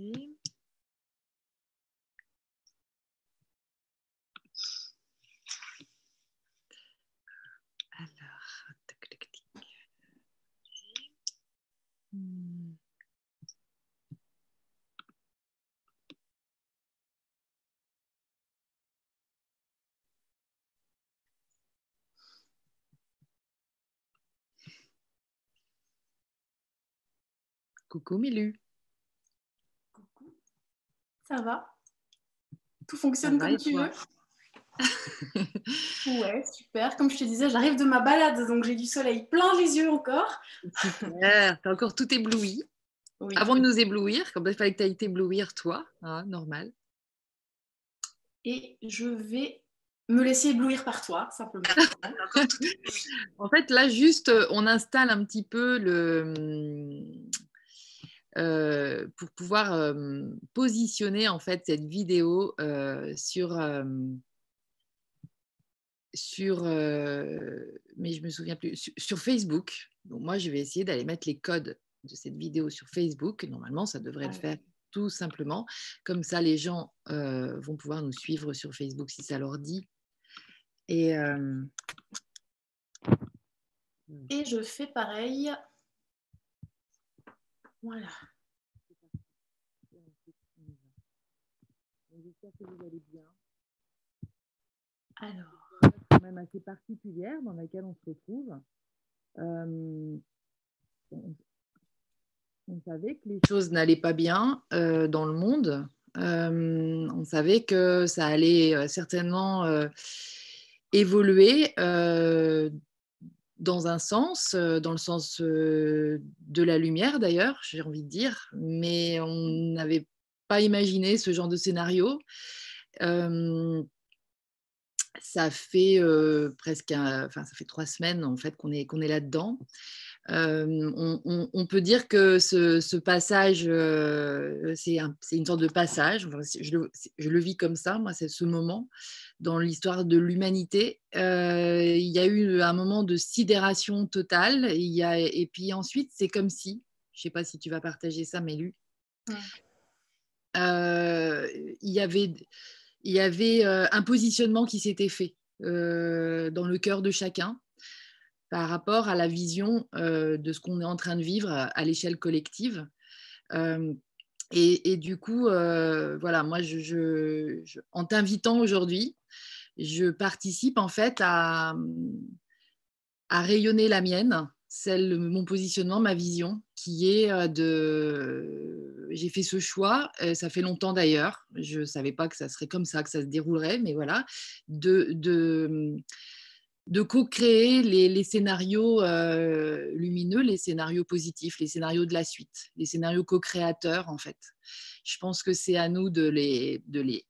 Vas-y. Alors, tac, tac, tac. Hmm. Coucou Milu. Ça va Tout fonctionne va comme tu veux Ouais, super. Comme je te disais, j'arrive de ma balade, donc j'ai du soleil plein les yeux encore. Super, t'as encore tout ébloui. Oui. Avant de nous éblouir, comme il fallait que tu ailles t'éblouir toi, hein, normal. Et je vais me laisser éblouir par toi, simplement. En fait, là, juste, euh, on installe un petit peu le. Euh, pour pouvoir euh, positionner en fait cette vidéo euh, sur euh, sur euh, mais je me souviens plus sur, sur Facebook. Donc moi, je vais essayer d'aller mettre les codes de cette vidéo sur Facebook. Normalement, ça devrait le faire tout simplement. Comme ça, les gens euh, vont pouvoir nous suivre sur Facebook si ça leur dit. Et euh, Et je fais pareil. Voilà. J'espère que vous allez bien. Alors, C'est quand même assez particulière dans laquelle on se retrouve. Euh, on, on savait que les choses n'allaient pas bien euh, dans le monde. Euh, on savait que ça allait certainement euh, évoluer euh, dans un sens, euh, dans le sens euh, de la lumière d'ailleurs, j'ai envie de dire, mais on n'avait pas imaginé ce genre de scénario. Euh, ça fait presque, enfin ça fait trois semaines en fait qu'on est qu'on est là-dedans. On, peut dire que ce, passage, c'est un- c'est une sorte de passage. Je, le, je le vis comme ça, moi, c'est ce moment dans l'histoire de l'humanité. Euh, il y a eu un moment de sidération totale. Il y a, et puis ensuite, c'est comme si, je ne sais pas si tu vas partager ça, Mélu, Ouais. euh, il y avait, il y avait euh, un positionnement qui s'était fait euh, dans le cœur de chacun par rapport à la vision de ce qu'on est en train de vivre à, à l'échelle collective. Et, du coup, euh, voilà, moi, je, en t'invitant aujourd'hui, je participe en fait à, rayonner la mienne, celle, mon positionnement, ma vision, qui est euh, de. J'ai fait ce choix, euh, ça fait longtemps d'ailleurs, je ne savais pas que ça serait comme ça, que ça se déroulerait, mais voilà, de, de co-créer les, scénarios euh, lumineux, les scénarios positifs, les scénarios de la suite, les scénarios co-créateurs en fait. Je pense que c'est à nous de les, de les,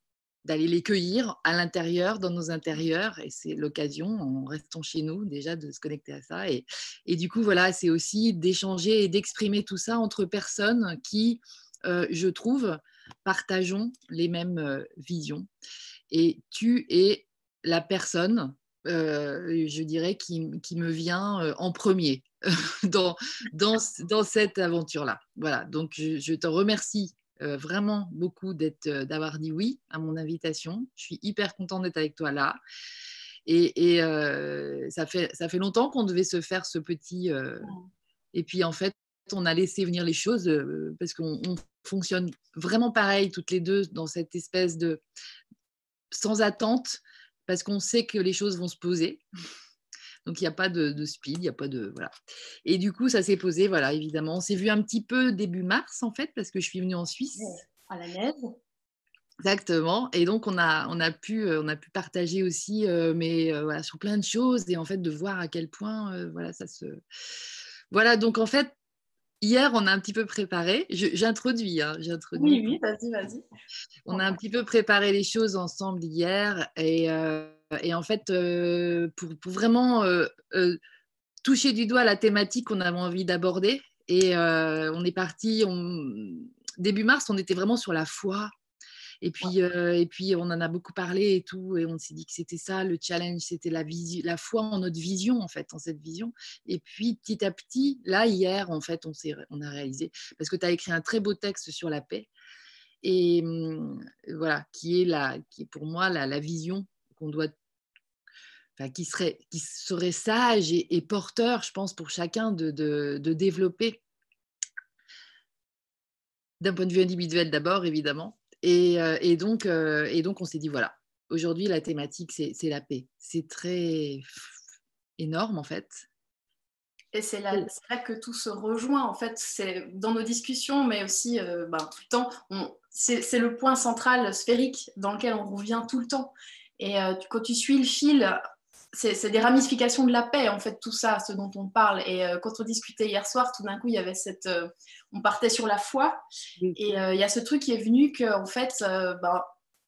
d'aller les cueillir à l'intérieur, dans nos intérieurs, et c'est l'occasion, en restant chez nous, déjà de se connecter à ça. Et, et du coup, voilà, c'est aussi d'échanger et d'exprimer tout ça entre personnes qui, euh, je trouve, partageons les mêmes euh, visions. Et tu es la personne, euh, je dirais, qui, qui me vient euh, en premier dans, dans, dans cette aventure-là. Voilà, donc je, te remercie euh, vraiment beaucoup d'avoir dit oui à mon invitation. Je suis hyper contente d'être avec toi là. Et, et, ça, fait, ça fait longtemps qu'on devait se faire ce petit. Et puis en fait, on a laissé venir les choses parce qu'on on fonctionne vraiment pareil toutes les deux dans cette espèce de sans attente parce qu'on sait que les choses vont se poser. Donc il n'y a pas de, de speed, il n'y a pas de voilà. Et du coup, ça s'est posé, voilà, évidemment. On s'est vu un petit peu début mars en fait parce que je suis venue en Suisse. à la neige. Exactement. Et donc, on a, on a, pu, euh, on a pu partager aussi, euh, mais euh, voilà, sur plein de choses et en fait de voir à quel point, euh, voilà, ça se. Voilà, donc en fait, hier, on a un petit peu préparé. J'introduis, hein, j'introduis. Oui, oui, vas-y, vas-y. On a un petit peu préparé les choses ensemble hier et, euh, et en fait, euh, pour, pour vraiment euh, toucher du doigt la thématique qu'on avait envie d'aborder, et on est parti, on- début mars, on était vraiment sur la foi. Et puis, euh, et puis, on en a beaucoup parlé et tout, et on s'est dit que c'était ça le challenge, c'était la, la foi en notre vision, en fait, en cette vision. Et puis, petit à petit, là, hier, en fait, on, s'est- on a réalisé, parce que tu as écrit un très beau texte sur la paix, et hum, voilà, qui est, la, qui est pour moi la, vision qu'on doit, qui, serait, qui serait sage et, porteur, je pense, pour chacun de, de, développer d'un point de vue individuel d'abord, évidemment. Et, euh, et, donc, euh, et donc, on s'est dit, voilà, aujourd'hui, la thématique, c'est la paix. C'est très énorme, en fait. Et c'est là, là, que tout se rejoint, en fait, c'est dans nos discussions, mais aussi euh, ben, tout le temps. C'est le point central sphérique dans lequel on revient tout le temps. Et euh, quand tu suis le fil, c'est des ramifications de la paix, en fait, tout ça, ce dont on parle. Et euh, quand on discutait hier soir, tout d'un coup, il y avait cette. on partait sur la foi. Et il y a ce truc qui est venu qu'en fait, ben,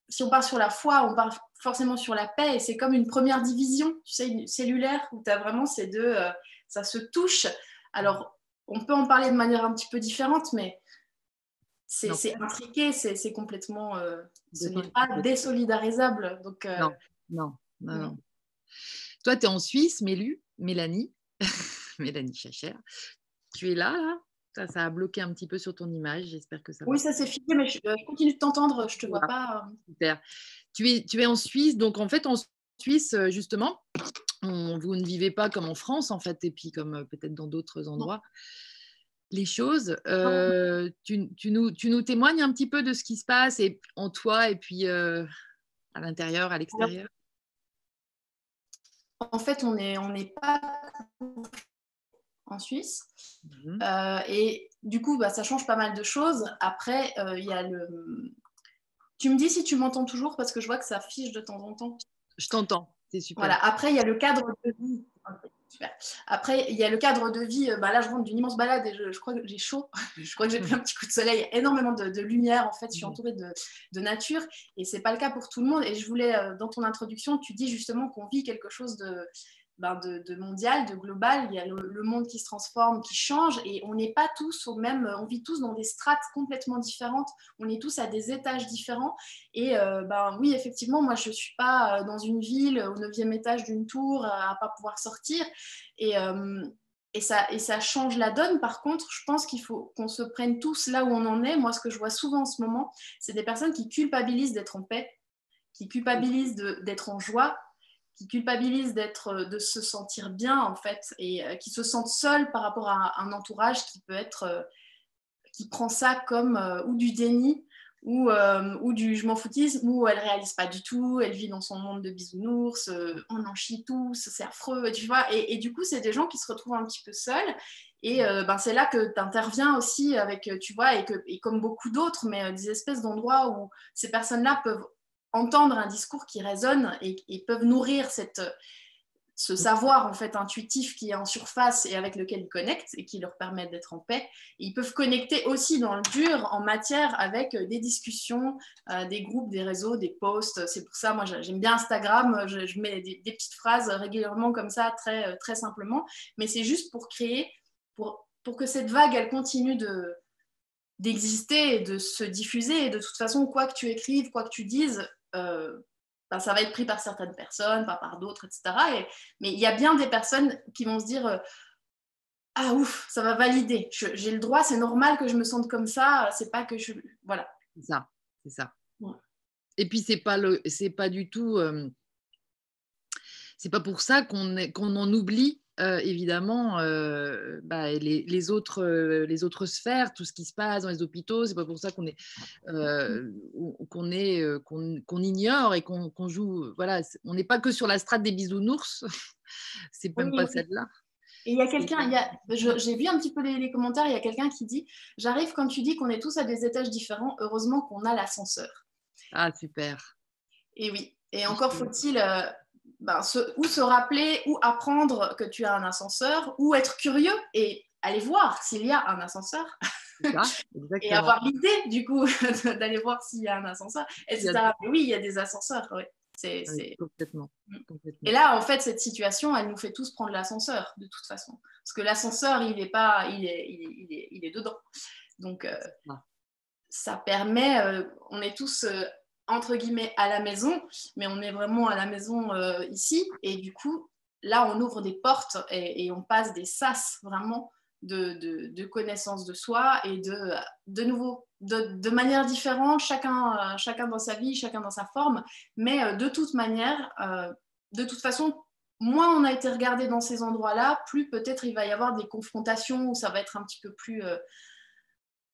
si on part sur la foi, on part forcément sur la paix. Et c'est comme une première division, tu sais, cellulaire, où tu as vraiment ces deux ça se touche. Alors, on peut en parler de manière un petit peu différente, mais c'est intriqué, c'est complètement. Euh, ce n'est pas désolidarisable. Donc, euh, non, non, non, Toi, tu es en Suisse, Mélu, Mélanie, Mélanie Chacher. Tu es là, là? Ça, ça, a bloqué un petit peu sur ton image. J'espère que ça. Oui, ça s'est fini, mais je, continue de t'entendre. Je te vois pas. Euh. Super. Tu es, tu es en Suisse, donc en fait, en Suisse, justement, vous ne vivez pas comme en France, en fait, et puis comme euh, peut-être dans d'autres endroits. Les choses, euh, tu, nous, tu, nous, témoignes un petit peu de ce qui se passe et, en toi et puis euh, à l'intérieur, à l'extérieur? En fait, on n'est on pas en Suisse. Mmh et du coup, bah, ça change pas mal de choses. Après, il y a le. Tu me dis si tu m'entends toujours parce que je vois que ça fiche de temps en temps. Je t'entends. Voilà. Après, il y a le cadre de vie. Après, il y a le cadre de vie. Euh, bah là, je rentre d'une immense balade et je, crois que j'ai chaud. je crois que j'ai pris un petit coup de soleil, énormément de, lumière. En fait, je suis entourée de, de nature et c'est pas le cas pour tout le monde. Et je voulais, euh, dans ton introduction, tu dis justement qu'on vit quelque chose de, ben, de, mondial, de global. Il y a le, monde qui se transforme, qui change, et on n'est pas tous au même. On vit tous dans des strates complètement différentes. On est tous à des étages différents. Et euh, ben oui, effectivement, moi je suis pas euh, dans une ville au neuvième étage d'une tour à pas pouvoir sortir. Et euh, et ça, et ça change la donne. Par contre, je pense qu'il faut qu'on se prenne tous là où on en est. Moi, ce que je vois souvent en ce moment, c'est des personnes qui culpabilisent d'être en paix, qui culpabilisent d'être en joie, qui culpabilisent d'être, euh, de se sentir bien en fait, et euh, qui se sentent seuls par rapport à un entourage qui peut être, euh, qui prend ça comme ou du déni ou, ou du je m'en foutisme, ou elle réalise pas du tout, elle vit dans son monde de bisounours, on en chie tous, c'est affreux, tu vois. Et, et du coup, c'est des gens qui se retrouvent un petit peu seuls. Et ben, c'est là que tu interviens aussi avec, tu vois, et, que, et comme beaucoup d'autres, mais des espèces d'endroits où ces personnes-là peuvent entendre un discours qui résonne et, peuvent nourrir cette, ce savoir en fait intuitif qui est en surface et avec lequel ils connectent et qui leur permet d'être en paix. ils peuvent connecter aussi dans le dur en matière avec des discussions, euh, des groupes, des réseaux, des posts. C'est pour ça, moi j'aime bien Instagram, je, mets des, petites phrases régulièrement comme ça, très, très simplement, mais c'est juste pour créer, pour, pour que cette vague, elle continue de d'exister et de se diffuser. Et de toute façon, quoi que tu écrives, quoi que tu dises, euh, ben, ça va être pris par certaines personnes, pas par d'autres, etc. mais il y a bien des personnes qui vont se dire euh, Ah ouf, ça va valider, j'ai le droit, c'est normal que je me sente comme ça, c'est pas que je. Voilà. C'est ça, c'est ça. Et puis, c'est pas, le, pas du tout. Euh, c'est pas pour ça qu'on qu'on en oublie euh, évidemment euh, bah, les, autres, euh, les autres sphères, tout ce qui se passe dans les hôpitaux. C'est pas pour ça qu'on est, qu'on est, qu'on, ignore et qu'on, joue. Voilà, on n'est pas que sur la strate des bisounours. c'est même pas celle-là. Et il y a quelqu'un, j'ai vu un petit peu les, commentaires, il y a quelqu'un qui dit J'arrive quand tu dis qu'on est tous à des étages différents, heureusement qu'on a l'ascenseur. Ah, super. Et oui, et encore faut-il ben, ou se rappeler ou apprendre que tu as un ascenseur ou être curieux et aller voir s'il y a un ascenseur et avoir l'idée du coup d'aller voir s'il y a un ascenseur, etc. oui, il y a des ascenseurs, oui. C'est, mm. complètement, Et là, en fait, cette situation, elle nous fait tous prendre l'ascenseur, de toute façon. Parce que l'ascenseur, il est pas, il est, il est, il est, dedans. Donc, euh, ça permet, euh, on est tous euh, entre guillemets à la maison, mais on est vraiment à la maison euh, ici. Et du coup, là, on ouvre des portes et, on passe des sas vraiment de, de, connaissance de soi et de, de nouveau de, manière différente, chacun, chacun dans sa vie, chacun dans sa forme, mais de toute manière, de toute façon, moins on a été regardé dans ces endroits-là, plus peut-être il va y avoir des confrontations où ça va être un petit peu plus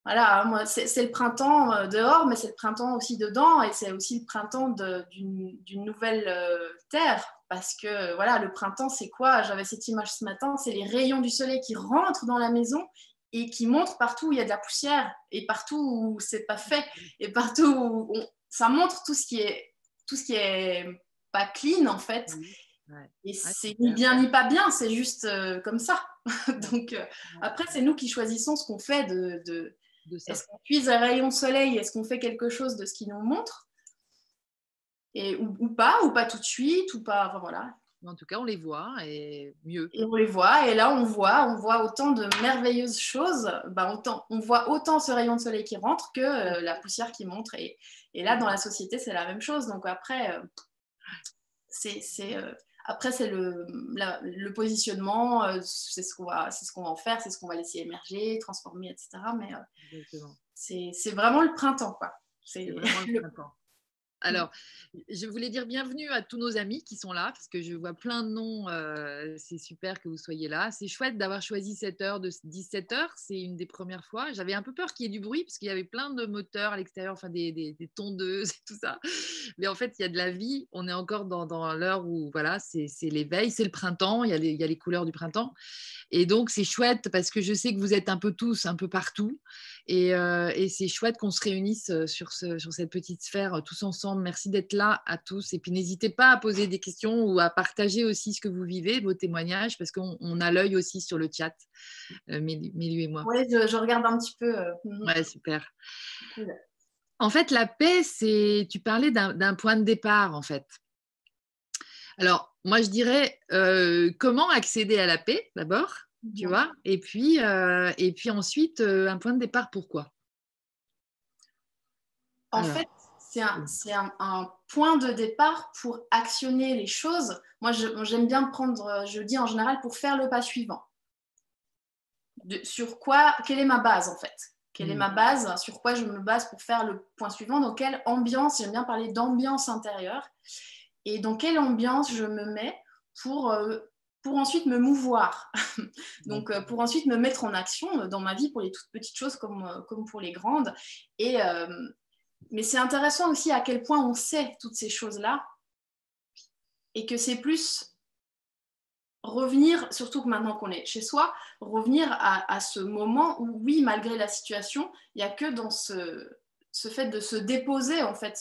voilà, c'est le printemps euh, dehors, mais c'est le printemps aussi dedans, et c'est aussi le printemps d'une nouvelle euh, terre. Parce que voilà, le printemps, c'est quoi? J'avais cette image ce matin, c'est les rayons du soleil qui rentrent dans la maison et qui montrent partout où il y a de la poussière, et partout où c'est pas fait, et partout où ça montre tout ce qui est tout ce qui est pas clean en fait. Et c'est ni bien ni pas bien, c'est juste euh, comme ça. Donc après, c'est nous qui choisissons ce qu'on fait de, est-ce qu'on puise un rayon soleil Est-ce qu'on fait quelque chose de ce qu'il nous montre? Et, ou, pas, ou pas tout de suite, ou pas. voilà. En tout cas, on les voit et mieux. Et on les voit, et là, on voit, on voit autant de merveilleuses choses. Bah, autant, on voit autant ce rayon de soleil qui rentre que euh, la poussière qui montre. Et, et, là, dans la société, c'est la même chose. Donc après, euh, c'est. Euh, après, c'est le, le, positionnement, euh, c'est ce qu'on va, ce qu'on va en faire, c'est ce qu'on va laisser émerger, transformer, etc. Mais euh, c'est vraiment le printemps, quoi. C'est vraiment le printemps. Alors, je voulais dire bienvenue à tous nos amis qui sont là, parce que je vois plein de noms. Euh, c'est super que vous soyez là. C'est chouette d'avoir choisi cette heure de 17 heures. C'est une des premières fois. J'avais un peu peur qu'il y ait du bruit, parce qu'il y avait plein de moteurs à l'extérieur, enfin des, tondeuses et tout ça. Mais en fait, il y a de la vie. On est encore dans, l'heure où voilà, c'est l'éveil, c'est le printemps. Il y, a les, couleurs du printemps. Et donc, c'est chouette parce que je sais que vous êtes un peu tous, un peu partout. Et, euh, c'est chouette qu'on se réunisse euh, sur cette petite sphère tous ensemble Merci d'être là à tous. Et puis n'hésitez pas à poser des questions ou à partager aussi ce que vous vivez, vos témoignages, parce qu'on a l'œil aussi sur le chat, euh, Mélu et moi. Oui, je, regarde un petit peu. Euh, mhm. Ouais, super. En fait, la paix, c'est. Tu parlais d'un point de départ, en fait. Alors, moi, je dirais euh, comment accéder à la paix, d'abord, tu mhm. vois, et puis, et puis ensuite, un point de départ, pourquoi? En fait, c'est un, point de départ pour actionner les choses. Moi, j'aime bien prendre, je dis en général, pour faire le pas suivant. sur quoi, quelle est ma base en fait? Quelle est mm. ma base? Sur quoi je me base pour faire le point suivant? Dans quelle ambiance? J'aime bien parler d'ambiance intérieure. Et dans quelle ambiance je me mets pour, euh, pour ensuite me mouvoir? Donc, euh, pour ensuite me mettre en action dans ma vie pour les toutes petites choses comme, euh, comme pour les grandes. Et, mais c'est intéressant aussi à quel point on sait toutes ces choses-là et que c'est plus revenir, surtout que maintenant qu'on est chez soi, revenir à, ce moment où, oui, malgré la situation, il n'y a que dans ce, fait de se déposer, en fait,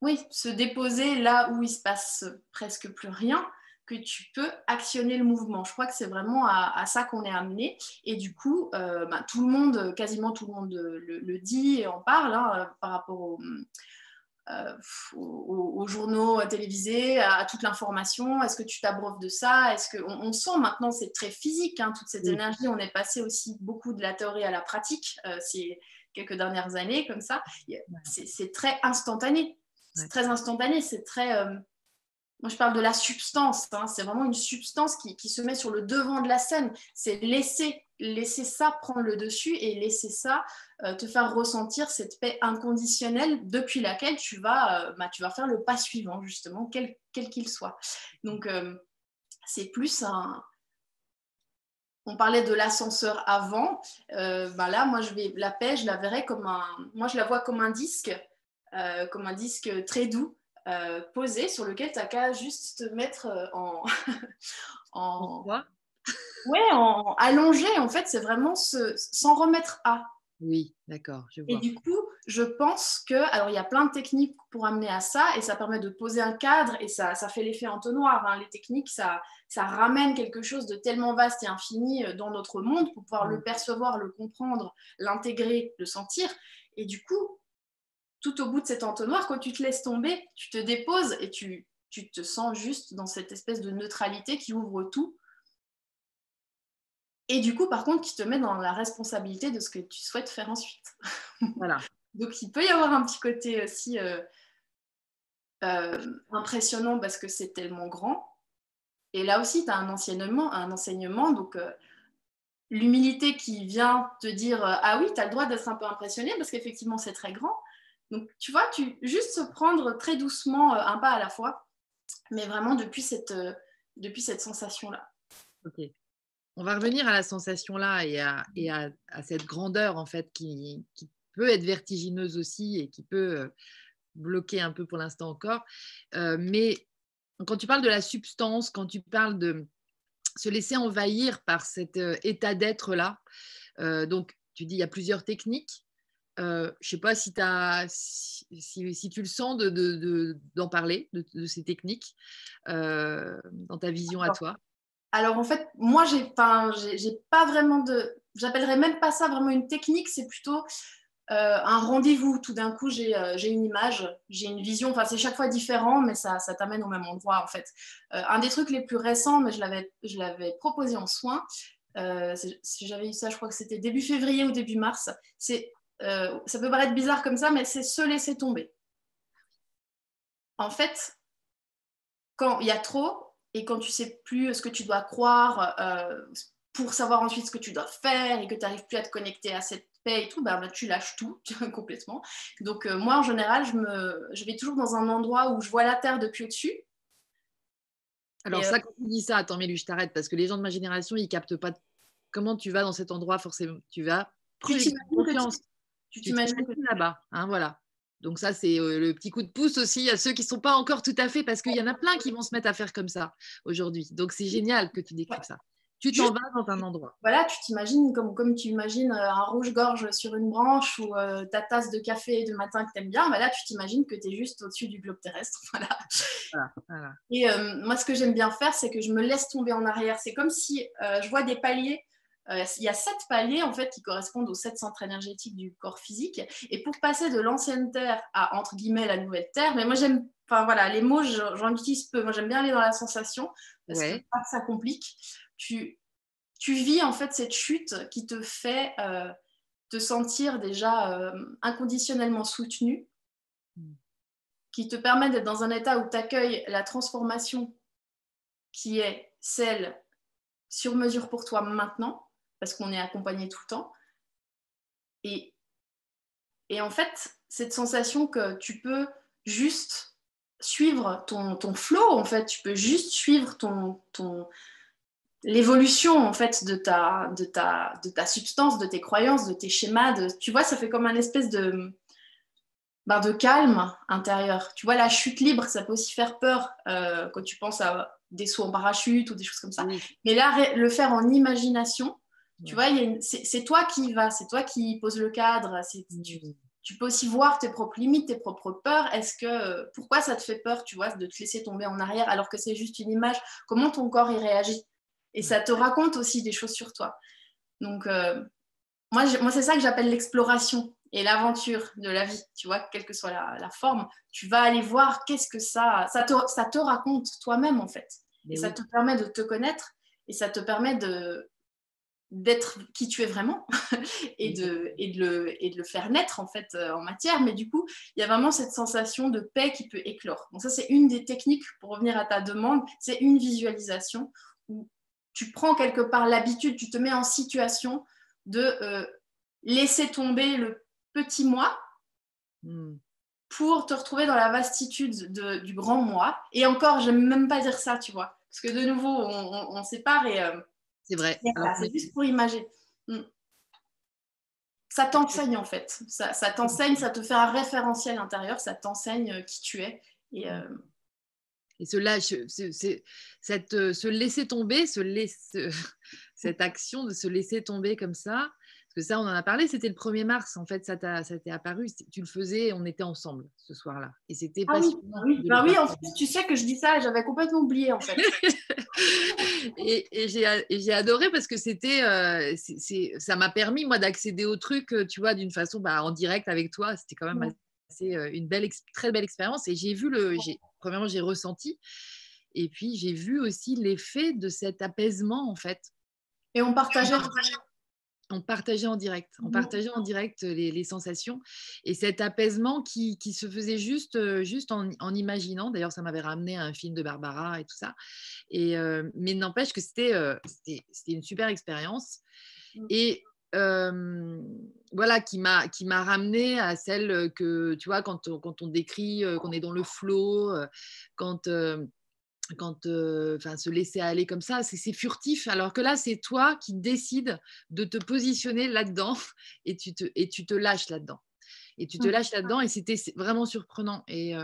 oui, se déposer là où il se passe presque plus rien, que tu peux actionner le mouvement. Je crois que c'est vraiment à, ça qu'on est amené. Et du coup, euh, bah, tout le monde, quasiment tout le monde le, dit et en parle hein, euh, par rapport euh, aux, journaux télévisés, à, toute l'information. Est-ce que tu t'abreuves de ça? Est-ce que on, sent maintenant, c'est très physique, hein, toute cette énergie. On est passé aussi beaucoup de la théorie à la pratique ces quelques dernières années, comme ça. C'est très instantané. C'est très instantané. C'est très moi, je parle de la substance. Hein. C'est vraiment une substance qui, se met sur le devant de la scène. C'est laisser, laisser ça prendre le dessus et laisser ça euh, te faire ressentir cette paix inconditionnelle depuis laquelle tu vas, euh, bah, tu vas faire le pas suivant, justement, quel qu'il soit. Donc, euh, c'est plus un. On parlait de l'ascenseur avant. Bah là, moi, je vais la paix, je la verrais comme un. Moi, je la vois comme un disque, comme un disque très doux euh, posé sur lequel tu n'as qu'à juste te mettre euh, en. en ouais, en allongé. En fait, c'est vraiment s'en remettre à. Oui, d'accord. Et du coup, je pense que, alors il y a plein de techniques pour amener à ça, et ça permet de poser un cadre, et ça, ça fait l'effet entonnoir. Hein. Les techniques, ça, ça ramène quelque chose de tellement vaste et infini euh, dans notre monde pour pouvoir le mm. percevoir, le comprendre, l'intégrer, le sentir. Et du coup, tout au bout de cet entonnoir, quand tu te laisses tomber, tu te déposes et tu, tu te sens juste dans cette espèce de neutralité qui ouvre tout. Et du coup, par contre, qui te met dans la responsabilité de ce que tu souhaites faire ensuite. Voilà. Donc, il peut y avoir un petit côté aussi euh, euh, impressionnant parce que c'est tellement grand. Et là aussi, tu as un enseignement, un enseignement donc euh, l'humilité qui vient te dire ah oui, tu as le droit d'être un peu impressionné parce qu'effectivement c'est très grand. Donc tu vois, tu juste se prendre très doucement un pas à la fois, mais vraiment depuis cette, depuis cette sensation-là. Ok. On va revenir à la sensation-là et, à, et à, cette grandeur en fait qui, qui, peut être vertigineuse aussi et qui peut bloquer un peu pour l'instant encore. mais quand tu parles de la substance, quand tu parles de se laisser envahir par cet euh, état d'être-là. Euh, donc, tu dis, il y a plusieurs techniques. Euh, je ne sais pas si, as, si, tu le sens d'en de, d'en parler, de, ces techniques, dans ta vision à toi. Alors, en fait, moi, j'ai pas, vraiment de... J'appellerais même pas ça vraiment une technique, c'est plutôt euh, un rendez-vous, tout d'un coup, euh, j'ai une image, j'ai une vision. Enfin, c'est chaque fois différent, mais ça, ça t'amène au même endroit, en fait. Euh, un des trucs les plus récents, mais je l'avais proposé en soins, si j'avais eu ça, je crois que c'était début février ou début mars. C'est, ça peut paraître bizarre comme ça, mais c'est se laisser tomber. En fait, quand il y a trop et quand tu sais plus ce que tu dois croire pour savoir ensuite ce que tu dois faire et que tu n'arrives plus à te connecter à cette paix et tout, bah, bah, tu lâches tout complètement. Donc euh, moi, en général, je, me, je vais toujours dans un endroit où je vois la terre depuis au-dessus. Alors ça, euh, quand tu dis ça, attends, mais je t'arrête parce que les gens de ma génération, ils captent pas comment tu vas dans cet endroit forcément. Tu vas tu t'imagines là-bas, hein, voilà. Donc ça, c'est euh, le petit coup de pouce aussi à ceux qui ne sont pas encore tout à fait, parce qu'il y en a plein qui vont se mettre à faire comme ça aujourd'hui. Donc c'est génial que tu décrives ça. Tu t'en vas dans un endroit. Voilà, tu t'imagines comme, comme tu imagines euh, un rouge-gorge sur une branche ou euh, ta tasse de café de matin que tu aimes bien. Bah là, tu t'imagines que tu es juste au-dessus du globe terrestre. Voilà. Et euh, moi, ce que j'aime bien faire, c'est que je me laisse tomber en arrière. C'est comme si je vois des paliers. Il y a sept paliers en fait qui correspondent aux sept centres énergétiques du corps physique. Et pour passer de l'ancienne terre à entre guillemets la nouvelle terre, mais moi j'aime, enfin voilà, les mots j'en utilise peu. Moi j'aime bien aller dans la sensation parce que ça complique tu, tu vis en fait cette chute qui te fait euh, te sentir déjà euh, inconditionnellement soutenu, mm. qui te permet d'être dans un état où tu accueilles la transformation qui est celle sur mesure pour toi maintenant, parce qu'on est accompagné tout le temps. Et, et en fait, cette sensation que tu peux juste suivre ton, ton flow, en fait, tu peux juste suivre ton, ton, l'évolution en fait de ta, de, ta, de ta substance, de tes croyances, de tes schémas. De, tu vois, ça fait comme un espèce de, ben, de calme intérieur. Tu vois, la chute libre, ça peut aussi faire peur euh, quand tu penses à des sauts en parachute ou des choses comme ça. Mais là, le faire en imagination, tu vois, c'est toi qui y vas, c'est toi qui pose le cadre. Tu, tu, peux aussi voir tes propres limites, tes propres peurs. Est-ce que pourquoi ça te fait peur, tu vois, de te laisser tomber en arrière alors que c'est juste une image? Comment ton corps y réagit? Et ça te raconte aussi des choses sur toi. Donc, euh, moi, moi c'est ça que j'appelle l'exploration et l'aventure de la vie, tu vois, quelle que soit la, forme. Tu vas aller voir qu'est-ce que ça, ça te, ça te raconte toi-même, en fait. et ça te permet de te connaître et ça te permet de d'être qui tu es vraiment et, de, et, de le, et de le faire naître en fait euh, en matière mais du coup il y a vraiment cette sensation de paix qui peut éclore donc ça c'est une des techniques pour revenir à ta demande c'est une visualisation où tu prends quelque part l'habitude, tu te mets en situation de euh, laisser tomber le petit moi hmm. pour te retrouver dans la vastitude du grand moi. Et encore, j'aime même pas dire ça, tu vois, parce que de nouveau, on, sépare et euh, c'est vrai. c'est juste pour imaginer. Hmm. Ça t'enseigne en fait, ça, t'enseigne, ça te fait un référentiel intérieur, ça t'enseigne euh, qui tu es. Et, et cela, cette, euh, se laisser tomber, se cette action de se laisser tomber comme ça, parce que ça, on en a parlé, c'était le 1er mars, en fait, ça t'est apparu, tu le faisais, on était ensemble ce soir-là. Et c'était ah oui, oui, bah oui en fait, tu sais que je dis ça, j'avais complètement oublié, en fait. et, et j'ai adoré parce que c'était, euh, ça m'a permis, moi, d'accéder au truc, euh, tu vois, d'une façon bah, en direct avec toi. C'était quand même c'est une belle, très belle expérience. Et j'ai vu le, premièrement, j'ai ressenti, et puis j'ai vu aussi l'effet de cet apaisement en fait. Et on partageait. On partageait en direct, on mmh. partageait en direct les, sensations et cet apaisement qui, qui se faisait juste, juste en, en imaginant. D'ailleurs, ça m'avait ramené à un film de Barbara et tout ça. Et, mais n'empêche que c'était, c'était une super expérience. mm. et voilà, qui m'a qui m'a ramené à celle que tu vois quand on, quand on décrit qu'on est dans le flot, quand quand enfin se laisser aller comme ça, c'est furtif. Alors que là, c'est toi qui décides de te positionner là-dedans et tu te et tu te lâches là-dedans et tu te mmh. lâches là-dedans et c'était vraiment surprenant. Et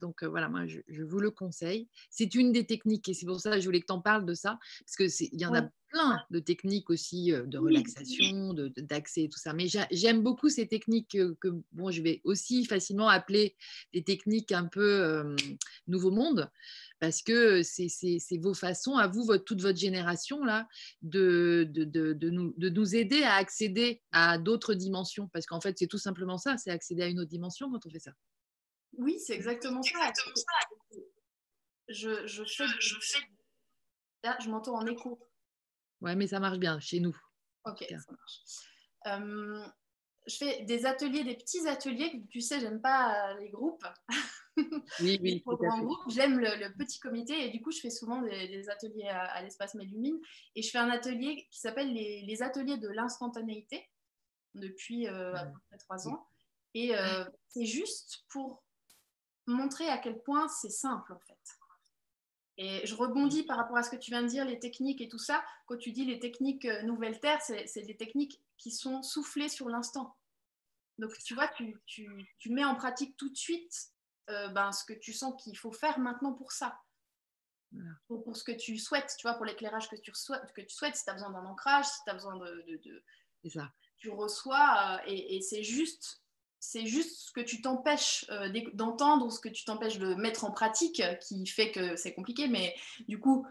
donc voilà, moi je, vous le conseille. C'est une des techniques et c'est pour ça que je voulais que tu en parles de ça, parce qu'il y en a plein de techniques aussi de relaxation, d'accès et tout ça. Mais j'aime beaucoup ces techniques que, bon, je vais aussi facilement appeler des techniques un peu nouveau monde parce que c'est vos façons, à vous, votre, toute votre génération, là, de, de, de, de nous, nous, aider à accéder à d'autres dimensions. Parce qu'en fait, c'est tout simplement ça, c'est accéder à une autre dimension quand on fait ça. Oui, c'est exactement, ça. Je, je, fais, je fais... Là, je m'entends en écho. Ouais, mais ça marche bien chez nous. Ok, ça marche. Euh, je fais des ateliers, des petits ateliers. Tu sais, j'aime pas les groupes. Oui, oui. J'aime le, petit comité et du coup, je fais souvent des, ateliers à, l'espace Mélumine. Et je fais un atelier qui s'appelle les, ateliers de l'instantanéité depuis euh, à peu près trois ans. Et euh, c'est juste pour montrer à quel point c'est simple en fait. Et je rebondis par rapport à ce que tu viens de dire, les techniques et tout ça. Quand tu dis les techniques euh, Nouvelle Terre, c'est des techniques qui sont soufflées sur l'instant. Donc, tu vois, tu, tu, tu, mets en pratique tout de suite euh, ben, ce que tu sens qu'il faut faire maintenant pour ça. Pour, ce que tu souhaites, tu vois, pour l'éclairage que tu, souhaites, que tu souhaites, si tu as besoin d'un ancrage, si tu as besoin de... de, ça. Tu reçois euh, et, c'est juste c'est juste ce que tu t'empêches euh, d'entendre, ce que tu t'empêches de mettre en pratique qui fait que c'est compliqué. Mais du coup,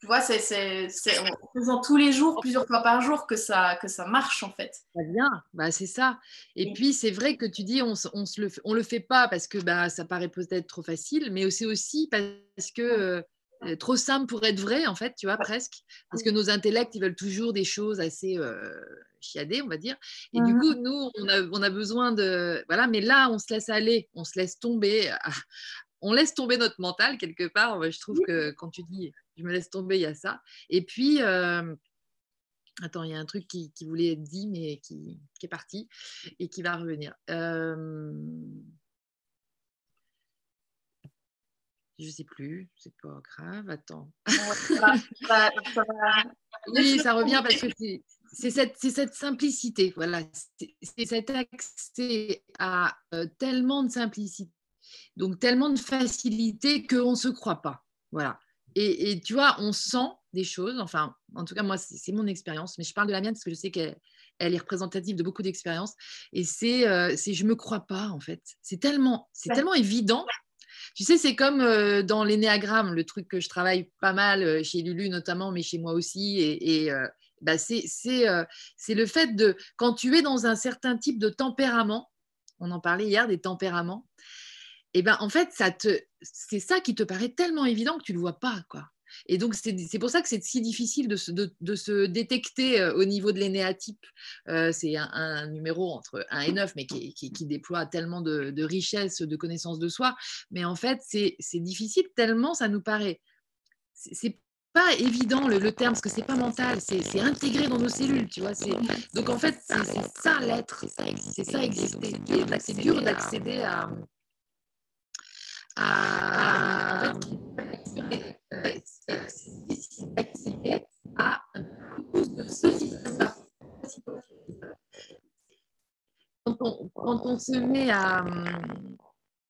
tu vois, c'est en faisant tous les jours, plusieurs fois par jour, que ça, que ça marche en fait. Très bien, bah, c'est ça. Et puis, c'est vrai que tu dis, on ne le, on le fait pas parce que bah, ça paraît peut-être trop facile, mais c'est aussi parce que euh, trop simple pour être vrai, en fait, tu vois, presque. Parce que nos intellects, ils veulent toujours des choses assez euh, chiadées, on va dire. Et du mmh coup, nous, on a, on a, besoin de. Voilà, mais là, on se laisse aller, on se laisse tomber. On laisse tomber notre mental quelque part. Je trouve que quand tu dis je me laisse tomber, il y a ça. Et puis, euh, attends, il y a un truc qui, voulait être dit, mais qui, est parti et qui va revenir. Euh, je ne sais plus, c'est pas grave, attends. oui, ça revient parce que c'est cette, cette, simplicité, voilà, c'est cet accès à euh, tellement de simplicité, donc tellement de facilité qu'on ne se croit pas. Voilà. Et, tu vois, on sent des choses, enfin, en tout cas, moi, c'est mon expérience, mais je parle de la mienne parce que je sais qu'elle est représentative de beaucoup d'expériences. Et c'est, euh, je me crois pas, en fait. C'est tellement, c'est tellement évident. Tu sais, c'est comme euh, dans l'énéagramme, le truc que je travaille pas mal euh, chez Lulu notamment, mais chez moi aussi. Et, et bah, c'est, c'est le fait de, quand tu es dans un certain type de tempérament, on en parlait hier des tempéraments, et ben en fait, c'est ça qui te paraît tellement évident que tu ne le vois pas. quoi. Et donc, c'est pour ça que c'est si difficile de se, de, se détecter euh, au niveau de l'énéatype. Euh, c'est un, numéro entre 1 et 9, mais qui, qui, déploie tellement de, de, richesse, de connaissances de soi. Mais en fait, c'est difficile tellement ça nous paraît. C'est pas évident le, terme, parce que c'est pas mental, c'est intégré dans nos cellules, tu vois. Donc, en fait, c'est ça l'être, c'est ça exister. C'est dur d'accéder à à, quand on, quand on se met à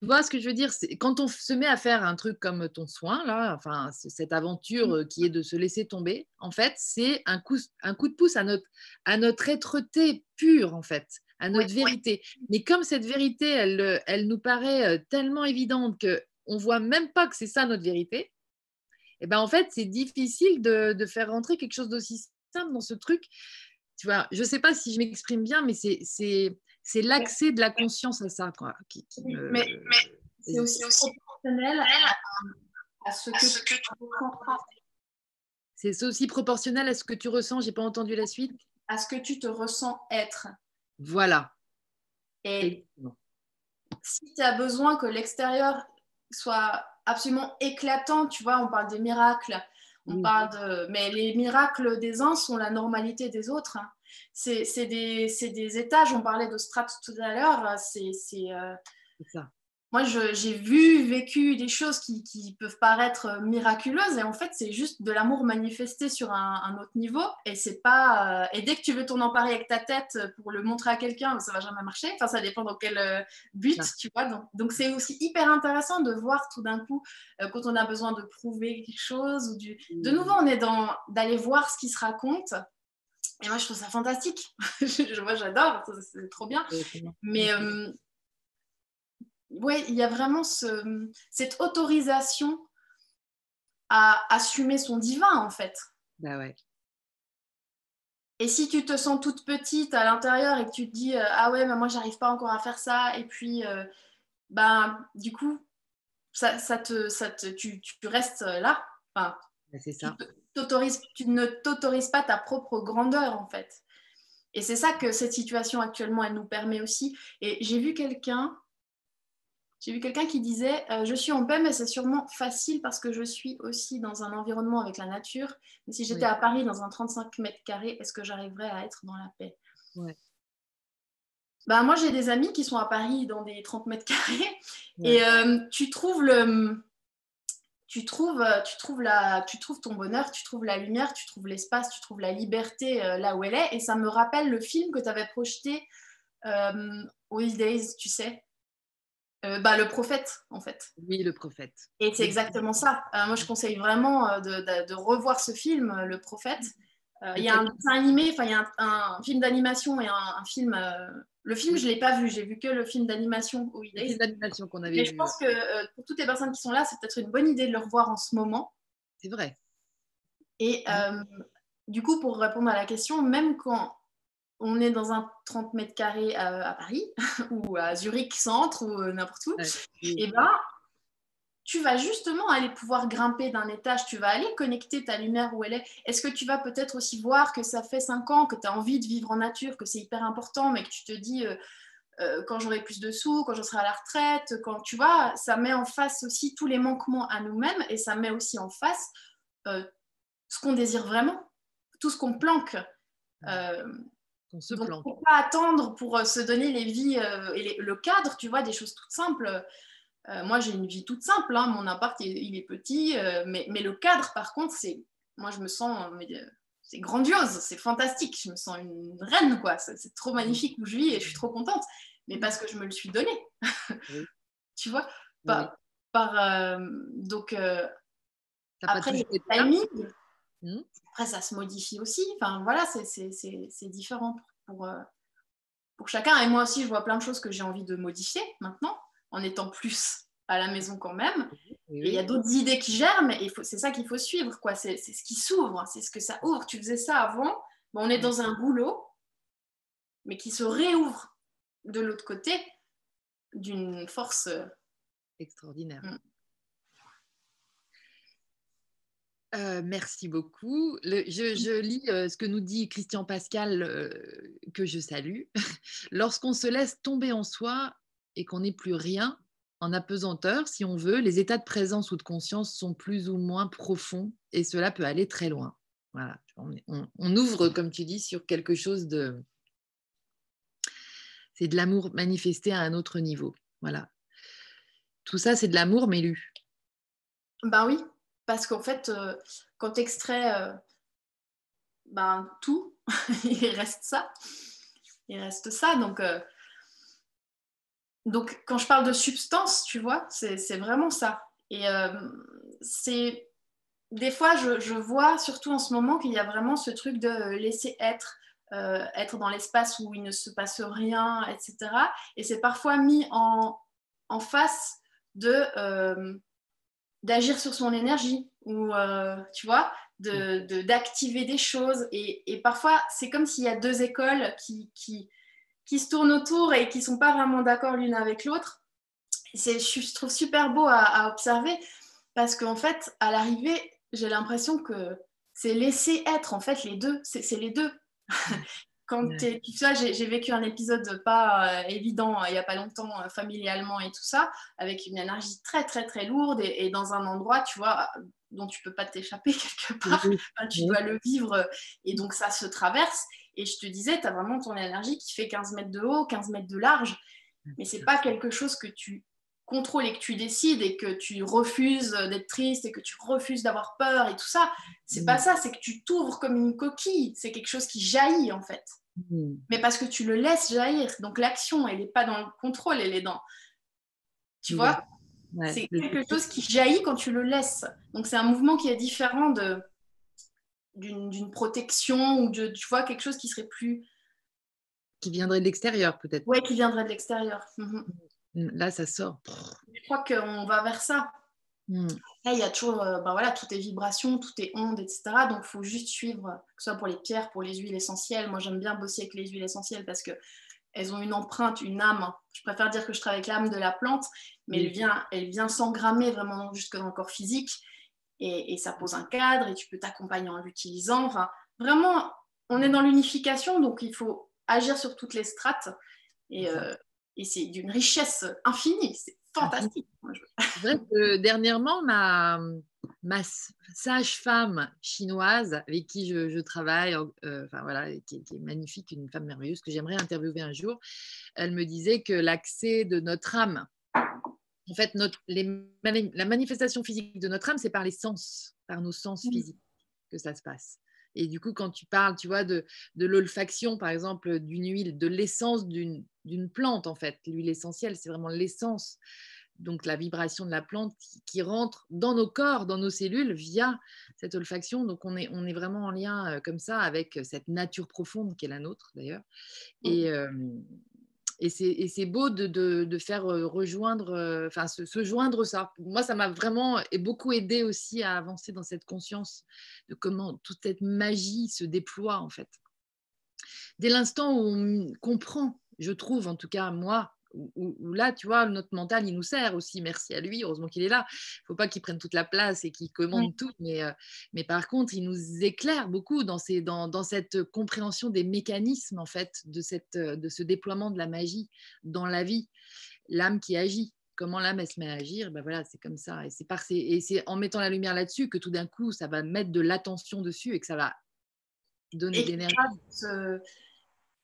tu vois ce que je veux dire? Quand on se met à faire un truc comme ton soin, là, enfin, cette aventure qui est de se laisser tomber, en fait, c'est un coup, un coup de pouce à notre, à notre être-té pure, en fait à notre vérité. Mais comme cette vérité, elle, elle nous paraît tellement évidente qu'on ne voit même pas que c'est ça notre vérité, et eh ben en fait, c'est difficile de, de, faire rentrer quelque chose d'aussi simple dans ce truc. Tu vois, je ne sais pas si je m'exprime bien, mais c'est l'accès de la conscience à ça. Quoi, qui, Mais, mais c'est aussi, proportionnel à, ce que, tu ressens. C'est aussi proportionnel à ce que tu ressens. J'ai pas entendu la suite. À ce que tu te ressens être. Voilà. Et si tu as besoin que l'extérieur soit absolument éclatant, tu vois, on parle des miracles, on parle de... mais les miracles des uns sont la normalité des autres. Hein. C'est des, des, étages, on parlait de strates tout à l'heure, c'est ça moi, j'ai vu, vécu des choses qui, qui, peuvent paraître euh, miraculeuses et en fait, c'est juste de l'amour manifesté sur un, autre niveau. Et c'est pas. Euh, et dès que tu veux t'en emparer avec ta tête pour le montrer à quelqu'un, ça va jamais marcher. Enfin, ça dépend dans quel euh, but, tu vois. Donc, c'est aussi hyper intéressant de voir tout d'un coup quand on a besoin de prouver quelque chose ou du. De nouveau, on est dans d'aller voir ce qui se raconte. Et moi, je trouve ça fantastique. moi, j'adore, c'est trop bien. Mais oui, il y a vraiment cette autorisation à assumer son divin, en fait. Bah ouais. Et si tu te sens toute petite à l'intérieur et que tu te dis euh, ah ouais mais moi j'arrive pas encore à faire ça et puis euh, ben du coup ça, te, ça te tu, restes là enfin, bah, c'est ça. Tu, ne t'autorises pas ta propre grandeur en fait et c'est ça que cette situation actuellement elle nous permet aussi et j'ai vu quelqu'un j'ai vu quelqu'un qui disait euh, Je suis en paix, mais c'est sûrement facile parce que je suis aussi dans un environnement avec la nature. Mais si j'étais à Paris dans un 35 mètres carrés, est-ce que j'arriverais à être dans la paix? Bah, Moi, j'ai des amis qui sont à Paris dans des 30 mètres carrés. Et euh, tu trouves le. Tu trouves, euh, tu, trouves la, tu trouves ton bonheur, tu trouves la lumière, tu trouves l'espace, tu trouves la liberté là où elle est. Et ça me rappelle le film que tu avais projeté euh, Days, tu sais, euh, bah, le prophète, en fait. Oui, le prophète. Et c'est exactement ça. Euh, moi, je conseille vraiment euh, de, revoir ce film, Le prophète. Il y a un dessin animé, enfin, il y a un, film d'animation et un, film. Le film, je ne l'ai pas vu, j'ai vu que le film d'animation. Oui, le film d'animation qu'on avait Mais je pense que pour toutes les personnes qui sont là, c'est peut-être une bonne idée de le revoir en ce moment. C'est vrai. Et du coup, pour répondre à la question, même quand on est dans un 30 mètres carrés à, Paris ou à Zurich centre ou euh, n'importe où, et ben tu vas justement aller pouvoir grimper d'un étage, tu vas aller connecter ta lumière où elle est. Est-ce que tu vas peut-être aussi voir que ça fait 5 ans que tu as envie de vivre en nature, que c'est hyper important, mais que tu te dis euh, euh, quand j'aurai plus de sous, quand je serai à la retraite, quand tu vois, ça met en face aussi tous les manquements à nous-mêmes et ça met aussi en face ce qu'on désire vraiment, tout ce qu'on planque. On se Donc, pas attendre pour euh, se donner les vies euh, et le cadre, tu vois, des choses toutes simples. Euh, moi, j'ai une vie toute simple. Hein. Mon appart, il, est petit, mais, mais, le cadre, par contre, c'est. Moi, je me sens. c'est grandiose, c'est fantastique. Je me sens une reine, quoi. C'est trop magnifique où je vis et je suis trop contente. Mais parce que je me le suis donné. tu vois? Par, par Donc, après, a timing. Hmm. Après, ça se modifie aussi. Enfin, voilà, c'est différent pour, euh, pour, chacun. Et moi aussi, je vois plein de choses que j'ai envie de modifier maintenant, en étant plus à la maison quand même. Et il y a d'autres idées qui germent, et c'est ça qu'il faut suivre. quoi. C'est ce qui s'ouvre, c'est ce que ça ouvre. Tu faisais ça avant, on est dans un boulot, mais qui se réouvre de l'autre côté d'une force euh, extraordinaire. Hmm. Euh, merci beaucoup. je, lis euh, ce que nous dit Christian Pascal, euh, que je salue. Lorsqu'on se laisse tomber en soi et qu'on n'est plus rien, en apesanteur, si on veut, les états de présence ou de conscience sont plus ou moins profonds et cela peut aller très loin. Voilà, on, ouvre, comme tu dis, sur quelque chose de... C'est de l'amour manifesté à un autre niveau. Voilà. Tout ça, c'est de l'amour, mais. Ben oui, parce qu'en fait, euh, quand tu extrais euh, ben, tout, il reste ça. Il reste ça. Donc, euh, donc, quand je parle de substance, tu vois, c'est vraiment ça. Et c'est des fois, je, je, vois, surtout en ce moment, qu'il y a vraiment ce truc de laisser être, être dans l'espace où il ne se passe rien, etc. Et c'est parfois mis en, en face de d'agir sur son énergie ou, euh, tu vois, d'activer de, des choses. Et, et parfois, c'est comme s'il y a deux écoles qui, qui, qui, se tournent autour et qui ne sont pas vraiment d'accord l'une avec l'autre. Je trouve super beau à, observer parce qu'en fait, à l'arrivée, j'ai l'impression que c'est laisser être, en fait, les deux. C'est les deux. quand tu vois, j'ai vécu un épisode pas évident il n'y a pas longtemps, familialement et tout ça, avec une énergie très, très, très lourde et, et dans un endroit, tu vois, dont tu peux pas t'échapper quelque part. tu dois le vivre et donc ça se traverse. Et je te disais, tu as vraiment ton énergie qui fait 15 mètres de haut, 15 mètres de large, mais c'est pas quelque chose que tu contrôles et que tu décides et que tu refuses d'être triste et que tu refuses d'avoir peur et tout ça. C'est pas ça, c'est que tu t'ouvres comme une coquille. C'est quelque chose qui jaillit en fait. Mais parce que tu le laisses jaillir. Donc l'action, elle n'est pas dans le contrôle, elle est dans. Tu vois? C'est quelque chose qui jaillit quand tu le laisses. Donc c'est un mouvement qui est différent de d'une protection ou de tu vois quelque chose qui serait plus qui viendrait de l'extérieur peut-être. Ouais, qui viendrait de l'extérieur. Mhm. Là, ça sort. Je crois qu'on va vers ça. Mm. Là, il y a toujours, euh, ben voilà, tout est vibration, tout est onde, etc. Donc, il faut juste suivre, que ce soit pour les pierres, pour les huiles essentielles. Moi, j'aime bien bosser avec les huiles essentielles parce que elles ont une empreinte, une âme. Je préfère dire que je travaille avec l'âme de la plante, mais elle vient, elle vient s'engrammer vraiment jusque dans le corps physique et, ça pose un cadre et tu peux t'accompagner en l'utilisant. Enfin, vraiment, on est dans l'unification, donc il faut agir sur toutes les strates et, euh, et c'est d'une richesse infinie. C'est fantastique. Vrai que dernièrement, ma, ma sage-femme chinoise avec qui je, travaille, euh, enfin voilà, qui, est magnifique, une femme merveilleuse que j'aimerais interviewer un jour, elle me disait que l'accès de notre âme, en fait, notre, la manifestation physique de notre âme, c'est par les sens, par nos sens physiques que ça se passe. Et du coup, quand tu parles, tu vois, de, de l'olfaction, par exemple, d'une huile, de l'essence d'une plante, en fait, l'huile essentielle, c'est vraiment l'essence donc la vibration de la plante qui, rentre dans nos corps, dans nos cellules via cette olfaction. Donc on est, on est vraiment en lien euh, comme ça avec cette nature profonde qui est la nôtre d'ailleurs. Et, euh, et c'est beau de, faire rejoindre, enfin se, joindre ça. Moi, ça m'a vraiment et beaucoup aidé aussi à avancer dans cette conscience de comment toute cette magie se déploie en fait. Dès l'instant où on comprend, je trouve en tout cas moi, où, là, tu vois, notre mental, il nous sert aussi, merci à lui, heureusement qu'il est là. Il ne faut pas qu'il prenne toute la place et qu'il commande tout, mais, euh, mais par contre, il nous éclaire beaucoup dans, ces, dans, dans, cette compréhension des mécanismes, en fait, de, cette, de ce déploiement de la magie dans la vie. L'âme qui agit, comment l'âme, elle se met à agir, ben voilà, c'est comme ça. Et c'est, par et c'est en mettant la lumière là-dessus que tout d'un coup, ça va mettre de l'attention dessus et que ça va donner de l'énergie.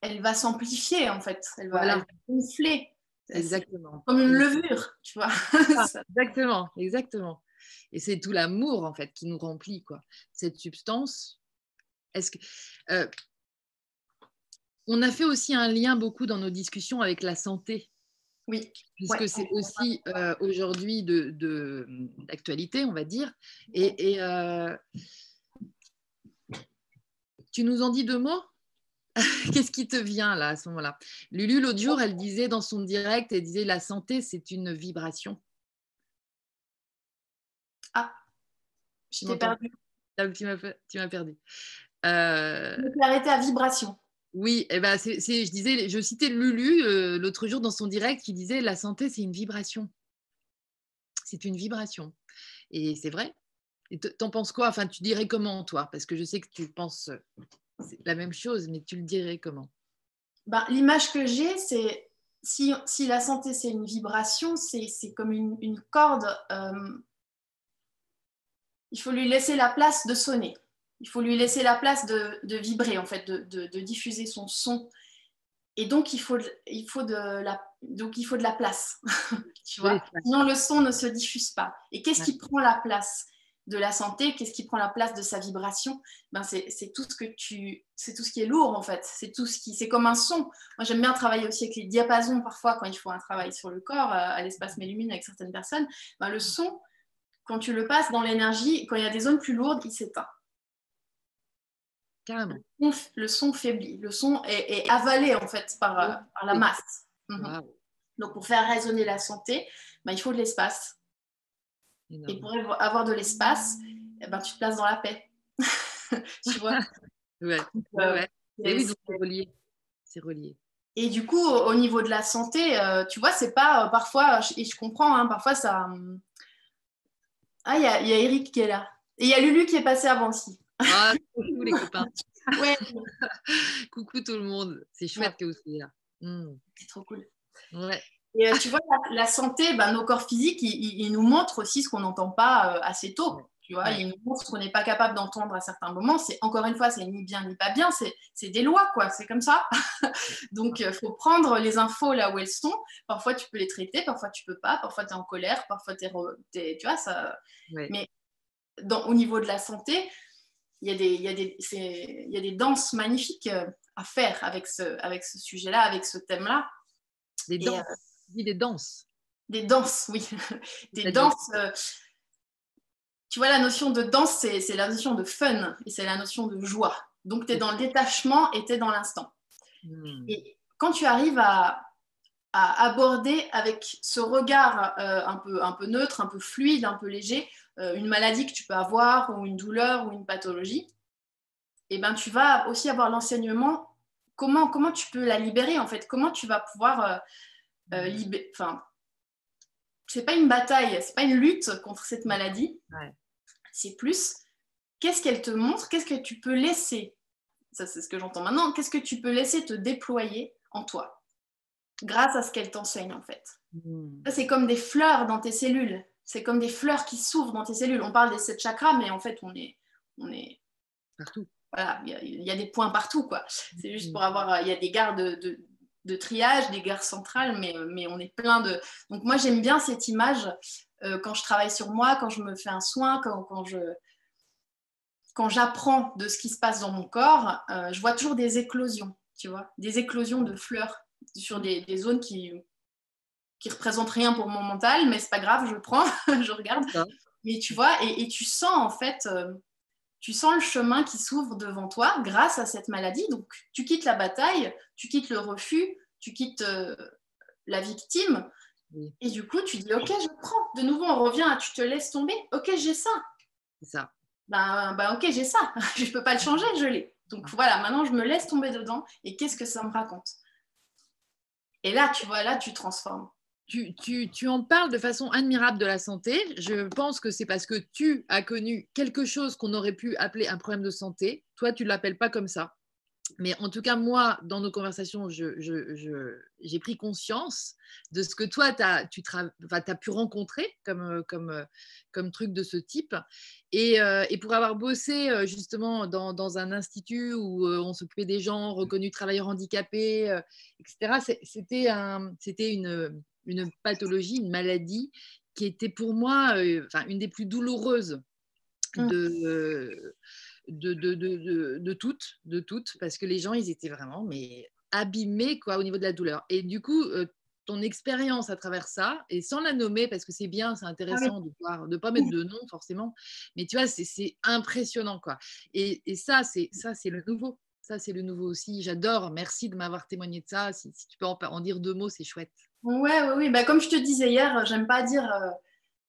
Elle va s'amplifier, en fait. Elle va, elle va gonfler Exactement. Comme une levure, tu vois. exactement, exactement. Et c'est tout l'amour en fait qui nous remplit quoi. Cette substance. Est-ce que euh, on a fait aussi un lien beaucoup dans nos discussions avec la santé. Oui. Puisque c'est aussi euh, aujourd'hui de, d'actualité, on va dire. Et, et euh, tu nous en dis deux mots? Qu'est-ce qui te vient là à ce moment-là? Lulu, l'autre jour, elle disait dans son direct, elle disait la santé, c'est une vibration. Ah, je t'ai perdu. Ah, tu m'as perdu. Euh... Je arrêté à vibration. Oui, eh ben c'est, je disais, je citais Lulu euh, l'autre jour dans son direct qui disait la santé, c'est une vibration. C'est une vibration. Et c'est vrai. Et t'en penses quoi? Enfin, tu dirais comment, toi? Parce que je sais que tu penses c'est la même chose, mais tu le dirais comment? Ben, L'image que j'ai, c'est si, si, la santé c'est une vibration, c'est comme une, une corde. Euh, il faut lui laisser la place de sonner. Il faut lui laisser la place de, de vibrer, en fait, de, de, de, diffuser son son. Et donc, il faut, il faut, de, la, donc, il faut de la place. tu vois? Sinon, le son ne se diffuse pas. Et qu'est-ce qui prend la place? De la santé, qu'est-ce qui prend la place de sa vibration ben c'est, tout ce que tu, c'est tout ce qui est lourd en fait. C'est tout ce qui, c'est comme un son. Moi j'aime bien travailler aussi avec les diapasons parfois quand il faut un travail sur le corps euh, à l'espace Mélumine avec certaines personnes. Ben, le son, quand tu le passes dans l'énergie, quand il y a des zones plus lourdes, il s'éteint. Carrément. Le son faiblit, le son est, avalé en fait par, euh, la masse. Mhm. Donc pour faire résonner la santé, ben, il faut de l'espace et pour avoir de l'espace, eh ben, tu te places dans la paix. tu vois? Ouais, ouais. Et oui, c'est relié. C'est relié. Et du coup, au niveau de la santé, euh, tu vois, c'est pas euh, parfois, et je comprends, hein, parfois ça. Hum, ah, il y a, y a, Eric qui est là. Et il y a Lulu qui est passé avant aussi. Ah, c'est les copains. Ouais. Coucou tout le monde. C'est chouette que vous soyez là. Hmm. C'est trop cool. Ouais. Et euh, tu vois, la, santé, ben, nos corps physiques, ils, nous montrent aussi ce qu'on n'entend pas euh, assez tôt. Tu vois, ils nous montrent ce qu'on n'est pas capable d'entendre à certains moments. C'est encore une fois, c'est ni bien ni pas bien. C'est des lois, quoi. C'est comme ça. Donc, il euh, faut prendre les infos là où elles sont. Parfois, tu peux les traiter, parfois tu peux pas. Parfois, tu es en colère, parfois tu es, tu vois ça. Mais dans, au niveau de la santé, il y a des, il y a des, il y a des danses magnifiques à faire avec ce, avec ce sujet-là, avec ce thème-là. Des danses des danses. Des danses, oui. des danses. Euh, tu vois, la notion de danse, c'est la notion de fun et c'est la notion de joie. Donc, tu es dans le détachement et tu es dans l'instant. Hmm. Et quand tu arrives à, aborder avec ce regard euh, un, peu, un peu neutre, un peu fluide, un peu léger, euh, une maladie que tu peux avoir ou une douleur ou une pathologie, et eh ben, tu vas aussi avoir l'enseignement comment, comment tu peux la libérer en fait, comment tu vas pouvoir euh, enfin, c'est pas une bataille, c'est pas une lutte contre cette maladie. C'est plus qu'est-ce qu'elle te montre, qu'est-ce que tu peux laisser? Ça, c'est ce que j'entends maintenant. Qu'est-ce que tu peux laisser te déployer en toi grâce à ce qu'elle t'enseigne en fait? Hmm. C'est comme des fleurs dans tes cellules. C'est comme des fleurs qui s'ouvrent dans tes cellules. On parle des sept chakras, mais en fait, on est, on est partout. Voilà, il y, a des points partout, quoi. C'est juste hmm. pour avoir, il y a des gardes de, de triage, des gares centrales, mais, mais on est plein de... Donc moi, j'aime bien cette image euh, quand je travaille sur moi, quand je me fais un soin, quand, quand je... Quand j'apprends de ce qui se passe dans mon corps, euh, je vois toujours des éclosions, tu vois, des éclosions de fleurs sur des, zones qui, qui représentent rien pour mon mental, mais c'est pas grave, je prends, je regarde. Mais tu vois, et, tu sens en fait, euh, tu sens le chemin qui s'ouvre devant toi grâce à cette maladie. Donc, tu quittes la bataille, tu quittes le refus, tu quittes euh, la victime. Et du coup, tu dis, OK, je prends. De nouveau, on revient à tu te laisses tomber. OK, j'ai ça. C'est ça. Ben, ben, OK, j'ai ça. je ne peux pas le changer, je l'ai. Donc voilà, maintenant, je me laisse tomber dedans. Et qu'est-ce que ça me raconte? Et là, tu vois, là, tu transformes tu, en parles de façon admirable de la santé. Je pense que c'est parce que tu as connu quelque chose qu'on aurait pu appeler un problème de santé. Toi, tu ne l'appelles pas comme ça. Mais en tout cas, moi, dans nos conversations, j'ai pris conscience de ce que toi, as, tu as pu rencontrer comme, comme, comme truc de ce type. Et, euh, pour avoir bossé euh, justement dans, un institut où euh, on s'occupait des gens reconnus travailleurs handicapés, etc., c'était une, une pathologie, une maladie qui était pour moi euh, une des plus douloureuses mmh. de, de, de, de, toutes, de toutes, parce que les gens, ils étaient vraiment mais abîmés quoi, au niveau de la douleur. Et du coup, euh, ton expérience à travers ça, et sans la nommer, parce que c'est bien, c'est intéressant ah de ne pas mettre de nom forcément, mais tu vois, c'est impressionnant. quoi. Et, et ça, c'est le nouveau. Ça, c'est le nouveau aussi. J'adore. Merci de m'avoir témoigné de ça. Si, tu peux en, dire deux mots, c'est chouette. Ouais, ouais, oui. Bah, comme je te disais hier, j'aime pas dire euh,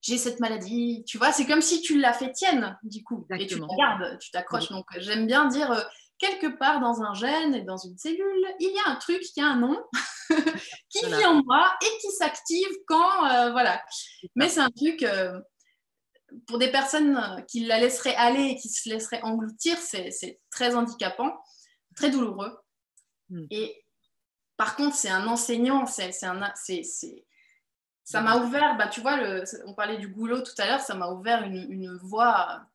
j'ai cette maladie. Tu vois, c'est comme si tu l'as fait tienne, du coup. Et tu regardes, tu t'accroches. Donc, j'aime bien dire euh, quelque part dans un gène et dans une cellule, il y a un truc qui a un nom qui vit en moi et qui s'active quand. Euh, voilà. Mais c'est un truc pour des personnes qui la laisseraient aller et qui se laisseraient engloutir, c'est très handicapant très douloureux. Hmm. Et par contre, c'est un enseignant, c'est, un, c'est, ça m'a ouvert, bah, tu vois, le, on parlait du goulot tout à l'heure, ça m'a ouvert une, une voie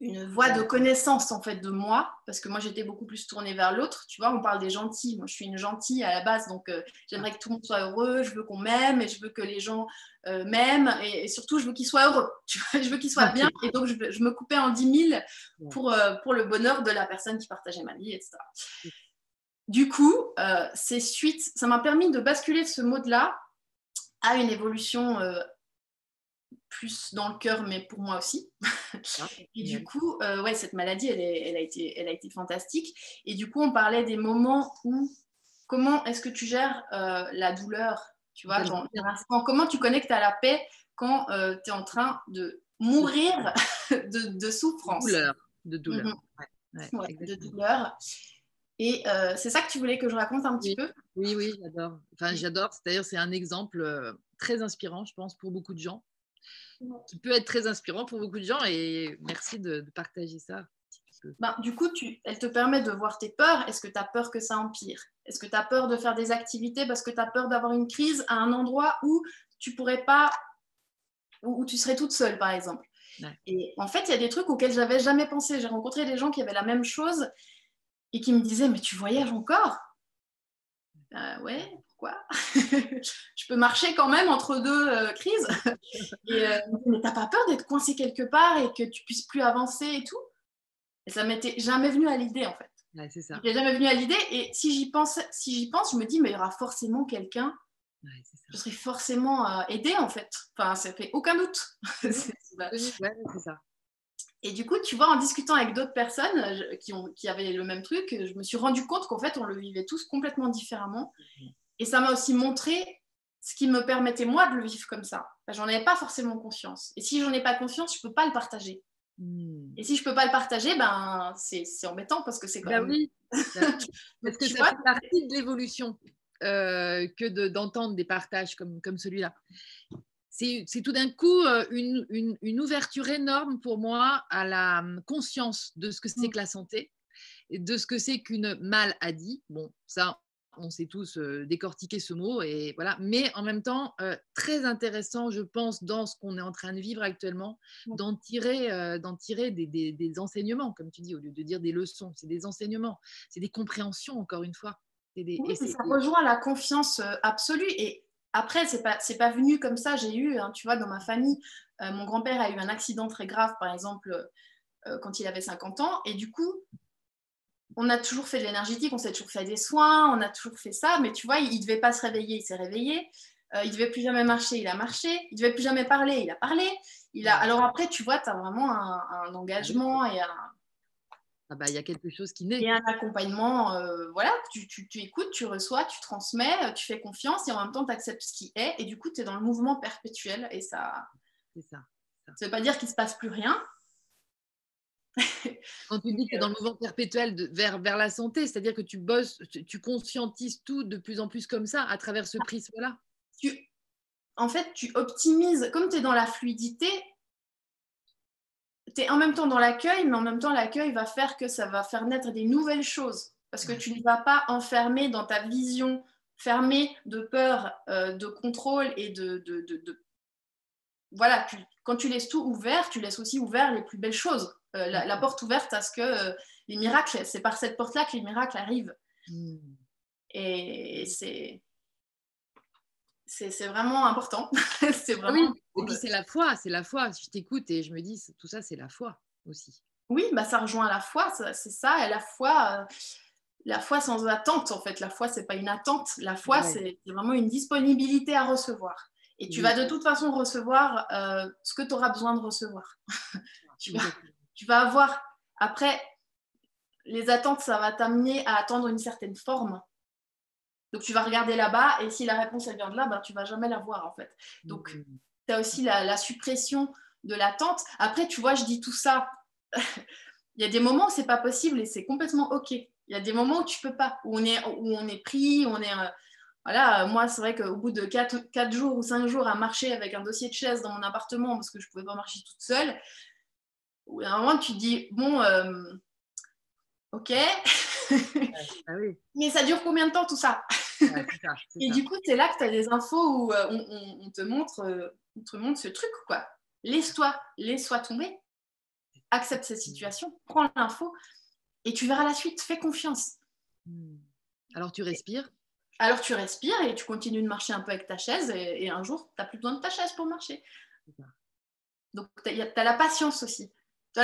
une voie de connaissance en fait de moi parce que moi j'étais beaucoup plus tournée vers l'autre tu vois on parle des gentils moi je suis une gentille à la base donc euh, j'aimerais que tout le monde soit heureux je veux qu'on m'aime et je veux que les gens euh, m'aiment et, surtout je veux qu'ils soient heureux tu vois je veux qu'ils soient bien et donc je, je, me coupais en 10 000 pour, euh, pour le bonheur de la personne qui partageait ma vie etc du coup c'est suite ça m'a permis de basculer ce mode là à une évolution plus dans le cœur, mais pour moi aussi. Ah, et du coup, euh, ouais, cette maladie, elle, elle, a été, elle a été fantastique. Et du coup, on parlait des moments où, comment est-ce que tu gères euh, la douleur Tu vois, comment tu connectes à la paix quand euh, tu es en train de mourir de, de, souffrance? douleur, De douleur. Mhm. de douleur. Et c'est ça que tu voulais que je raconte un petit peu? Oui, oui, j'adore. Enfin, j'adore. D'ailleurs, c'est un exemple très inspirant, je pense, pour beaucoup de gens qui peut être très inspirant pour beaucoup de gens. Et merci de, partager ça. Ben, du coup, tu, elle te permet de voir tes peurs. Est-ce que tu as peur que ça empire? Est-ce que tu as peur de faire des activités parce que tu as peur d'avoir une crise à un endroit où tu pourrais pas, où, tu serais toute seule, par exemple? Et en fait, il y a des trucs auxquels j'avais jamais pensé. J'ai rencontré des gens qui avaient la même chose et qui me disaient Mais tu voyages encore? Euh, Ouais, pourquoi? Je peux marcher quand même entre deux euh, crises. et, euh, mais t'as pas peur d'être coincé quelque part et que tu puisses plus avancer et tout? Et ça m'était jamais venu à l'idée en fait. Ouais, c'est ça. jamais venu à l'idée et si j'y pense, si j'y pense, je me dis mais il y aura forcément quelqu'un. je serai forcément aidée en fait. Enfin, ça fait aucun doute. c'est ça. Et du coup, tu vois, en discutant avec d'autres personnes qui, ont, qui avaient le même truc, je me suis rendu compte qu'en fait, on le vivait tous complètement différemment. Mhm. Et ça m'a aussi montré ce qui me permettait moi de le vivre comme ça. j'en avais pas forcément conscience. Et si j'en ai pas conscience, je peux pas le partager. Hmm. Et si je peux pas le partager, ben c'est embêtant parce que c'est quand bah même. Oui. parce que ça fait partie de l'évolution euh, que d'entendre des partages comme, comme celui-là. C'est tout d'un coup euh, une, une, une, ouverture énorme pour moi à la hum, conscience de ce que c'est hmm. que la santé, et de ce que c'est qu'une maladie. Bon, ça, on sait tous décortiquer ce mot et voilà. Mais en même temps, très intéressant, je pense, dans ce qu'on est en train de vivre actuellement, d'en tirer, d'en tirer des, enseignements, comme tu dis, au lieu de dire des leçons, c'est des enseignements, c'est des compréhensions, encore une fois. et ça rejoint la confiance absolue. Et après, c'est pas c'est pas venu comme ça. J'ai eu, hein, tu vois, dans ma famille, mon grand-père a eu un accident très grave, par exemple, quand il avait 50 ans, et du coup on a toujours fait de l'énergétique, on s'est toujours fait des soins, on a toujours fait ça, mais tu vois, il ne devait pas se réveiller, il s'est réveillé. Euh, il ne devait plus jamais marcher, il a marché. Il ne devait plus jamais parler, il a parlé. Il a... Alors après, tu vois, tu as vraiment un, engagement et un... Ah bah, il y a quelque chose qui naît. Et un accompagnement, euh, voilà, tu, tu, écoutes, tu reçois, tu transmets, tu fais confiance et en même temps, tu acceptes ce qui est. Et du coup, tu es dans le mouvement perpétuel et ça... C'est ça. Ça ne veut pas dire qu'il ne se passe plus rien, Quand tu dis que tu es dans le mouvement perpétuel de, vers, vers la santé, c'est-à-dire que tu bosses, tu, conscientises tout de plus en plus comme ça à travers ce prisme-là? Tu, En fait, tu optimises, comme tu es dans la fluidité, tu es en même temps dans l'accueil, mais en même temps, l'accueil va faire que ça va faire naître des nouvelles choses. Parce que tu ne vas pas enfermer dans ta vision fermée de peur, euh, de contrôle et de, de, de, voilà, quand tu laisses tout ouvert, tu laisses aussi ouvert les plus belles choses. Euh, la, porte ouverte à ce que euh, les miracles, c'est par cette porte-là que les miracles arrivent. Hmm. Et c'est c'est vraiment important. c'est vraiment. Oui. Et puis c'est la foi, c'est la foi. Je t'écoute et je me dis, tout ça, c'est la foi aussi. Oui, bah ça rejoint la foi, c'est ça. Et la foi, euh, la foi sans attente, en fait. La foi, c'est pas une attente. La foi, c'est vraiment une disponibilité à recevoir. Et tu vas de toute façon recevoir ce que tu auras besoin de recevoir. tu vas, tu vas avoir, après, les attentes, ça va t'amener à attendre une certaine forme. Donc, tu vas regarder là-bas et si la réponse, elle vient de là, ben, tu vas jamais la voir, en fait. Donc, mmh. tu as aussi la, suppression de l'attente. Après, tu vois, je dis tout ça. Il y a des moments où c'est pas possible et c'est complètement OK. Il y a des moments où tu peux pas, où on est, où on est pris, où on est... Euh, voilà, moi, c'est vrai qu'au bout de 4, 4, jours ou 5 jours à marcher avec un dossier de chaise dans mon appartement parce que je ne pouvais pas marcher toute seule, à un moment, tu dis, bon, euh, ok. Ah Mais ça dure combien de temps tout ça, Et du coup, c'est là que tu as des infos où euh, on, te montre, euh, on te montre ce truc, quoi. Laisse-toi, laisse-toi tomber. Accepte cette situation, prends l'info et tu verras la suite. Fais confiance. Hmm. Alors tu respires? Alors tu respires et tu continues de marcher un peu avec ta chaise et, un jour, tu n'as plus besoin de ta chaise pour marcher. Donc tu as, la patience aussi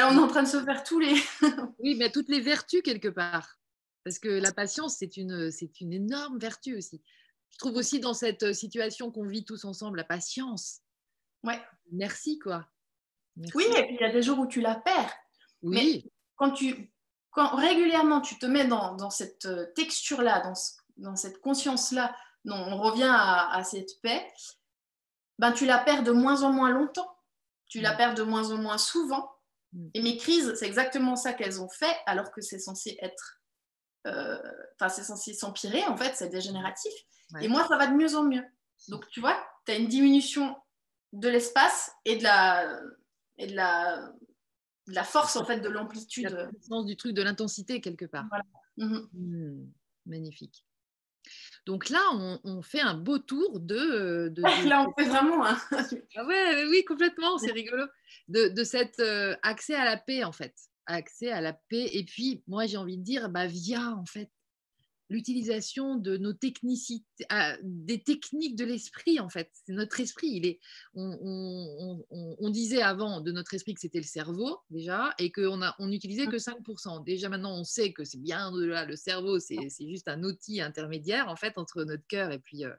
on est en train de se faire tous les. oui, mais toutes les vertus quelque part. Parce que la patience, c'est une, c'est une énorme vertu aussi. Je trouve aussi dans cette situation qu'on vit tous ensemble, la patience. Ouais. Merci, quoi. Oui, et puis il y a des jours où tu la perds. Oui. Mais quand tu, quand régulièrement tu te mets dans, cette texture-là, dans, dans cette conscience-là, on revient à, cette paix, ben tu la perds de moins en moins longtemps. Tu la perds de moins en moins souvent. Mm. Et mes crises, c'est exactement ça qu'elles ont fait, alors que c'est censé être. Euh, enfin, c'est censé s'empirer, en fait, c'est dégénératif. Et moi, ça va de mieux en mieux. Donc, tu vois, tu as une diminution de l'espace et de la. Et de la la force en fait de l'amplitude. La du truc, de l'intensité quelque part. Mhm. Hmm, magnifique. Donc là, on, fait un beau tour de. là, on fait vraiment. Un... ah ouais, oui, complètement, c'est rigolo. De, de cet euh, accès à la paix, en fait. Accès à la paix. Et puis, moi, j'ai envie de dire, bah, via, en fait, l'utilisation de nos technicités, ah, des techniques de l'esprit en fait. C'est notre esprit. Il est, on, disait avant de notre esprit que c'était le cerveau déjà et qu'on on n'utilisait que 5%. Déjà maintenant on sait que c'est bien là. Le cerveau c'est, juste un outil intermédiaire en fait entre notre cœur et puis euh,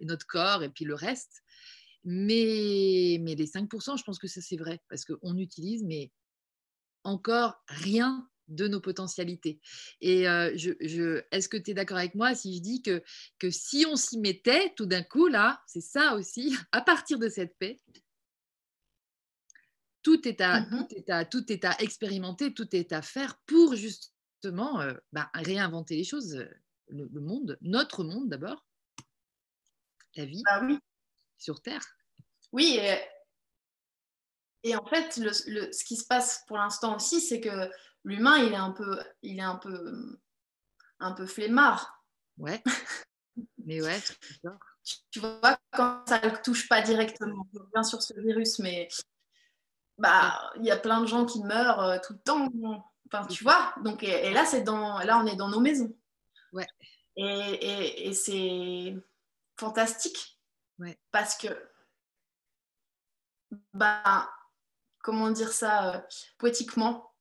notre corps et puis le reste. Mais, mais les 5%, je pense que ça c'est vrai parce qu'on utilise mais encore rien de nos potentialités. Et je, est-ce que tu es d'accord avec moi si je dis que, que si on s'y mettait tout d'un coup, là, c'est ça aussi, à partir de cette paix, tout est à, mmh tout est à, tout est à expérimenter, tout est à faire pour justement bah, réinventer les choses, le, monde, notre monde d'abord, la vie bah oui. sur Terre. Oui, et, et en fait, le, ce qui se passe pour l'instant aussi, c'est que l'humain, il est un peu, il est un peu, un peu flemmard. Ouais. Mais ouais, tu vois, quand ça ne touche pas directement, bien sûr ce virus, mais bah, il y a plein de gens qui meurent euh, tout le temps. Enfin, tu vois, donc et, là c'est dans, là on est dans nos maisons. Ouais. Et, et, c'est fantastique. Ouais. Parce que, bah, comment dire ça euh, poétiquement,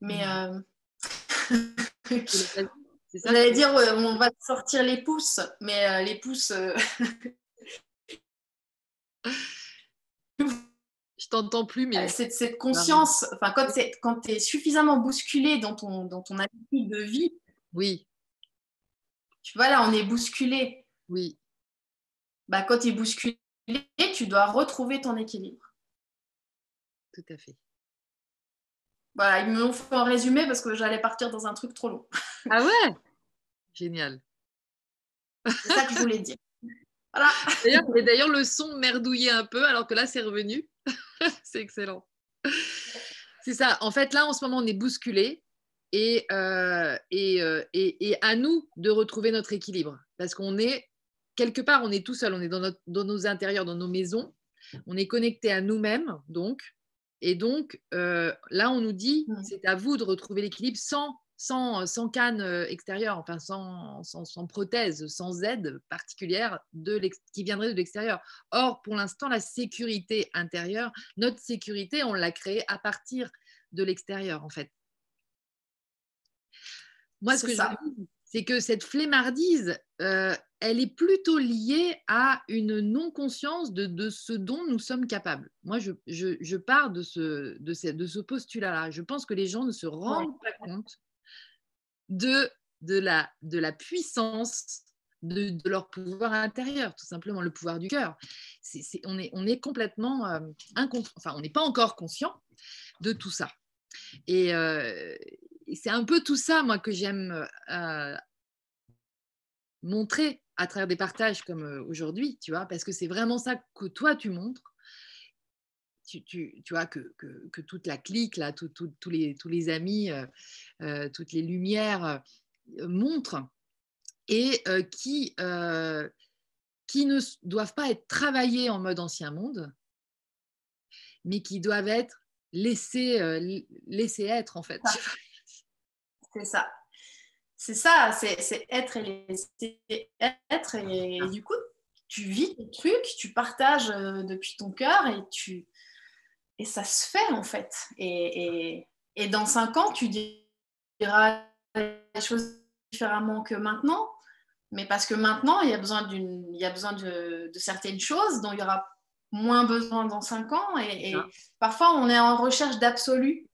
mais mmh. euh... J'allais dire, on va sortir les pouces, mais euh, les pouces. Euh, Je t'entends plus, mais. Cette, cette conscience, enfin, quand tu es suffisamment bousculé dans ton, dans ton habitude de vie. Oui. Tu vois, là, on est bousculé. Oui. Bah, quand tu es bousculé, tu dois retrouver ton équilibre. Tout à fait. Voilà, ils me l'ont fait en résumé parce que j'allais partir dans un truc trop long. Ah ouais? Génial. C'est ça que je voulais dire. Voilà. Et d'ailleurs, le son merdouillait un peu, alors que là, c'est revenu. c'est excellent. C'est ça. En fait, là, en ce moment, on est bousculé. Et, euh, euh, et, et, à nous de retrouver notre équilibre. Parce qu'on est, quelque part, on est tout seul, on est dans, notre, dans nos intérieurs, dans nos maisons, on est connecté à nous-mêmes, donc, et donc, euh, là, on nous dit, c'est à vous de retrouver l'équilibre sans, sans, sans canne euh, extérieure, enfin sans, sans, prothèse, sans aide particulière de qui viendrait de l'extérieur. Or, pour l'instant, la sécurité intérieure, notre sécurité, on l'a créée à partir de l'extérieur, en fait. Moi, ce que ça. je c'est que cette flemmardise, euh, elle est plutôt liée à une non-conscience de, ce dont nous sommes capables. Moi, je, pars de ce, postulat-là. Je pense que les gens ne se rendent pas compte de, la, puissance de, leur pouvoir intérieur, tout simplement, le pouvoir du cœur. on, est, on est complètement, euh, enfin, on n'est pas encore conscient de tout ça. Et, euh, c'est un peu tout ça, moi, que j'aime euh, montrer à travers des partages comme euh, aujourd'hui, tu vois, parce que c'est vraiment ça que toi, tu montres. Tu, tu, tu vois, que, que, toute la clique, là, tous les, tous les amis, euh, toutes les lumières montrent et qui, qui ne doivent pas être travaillées en mode ancien monde, mais qui doivent être laissées, laissées être, en fait. C'est ça. C'est ça, c'est être et laisser être. Et, du coup, tu vis ton truc, tu partages euh, depuis ton cœur et, tu, et ça se fait en fait. Et, et, dans cinq ans, tu diras les choses différemment que maintenant. Mais parce que maintenant, il y a besoin, il y a besoin de, de certaines choses dont il y aura moins besoin dans cinq ans. Et, parfois, on est en recherche d'absolu.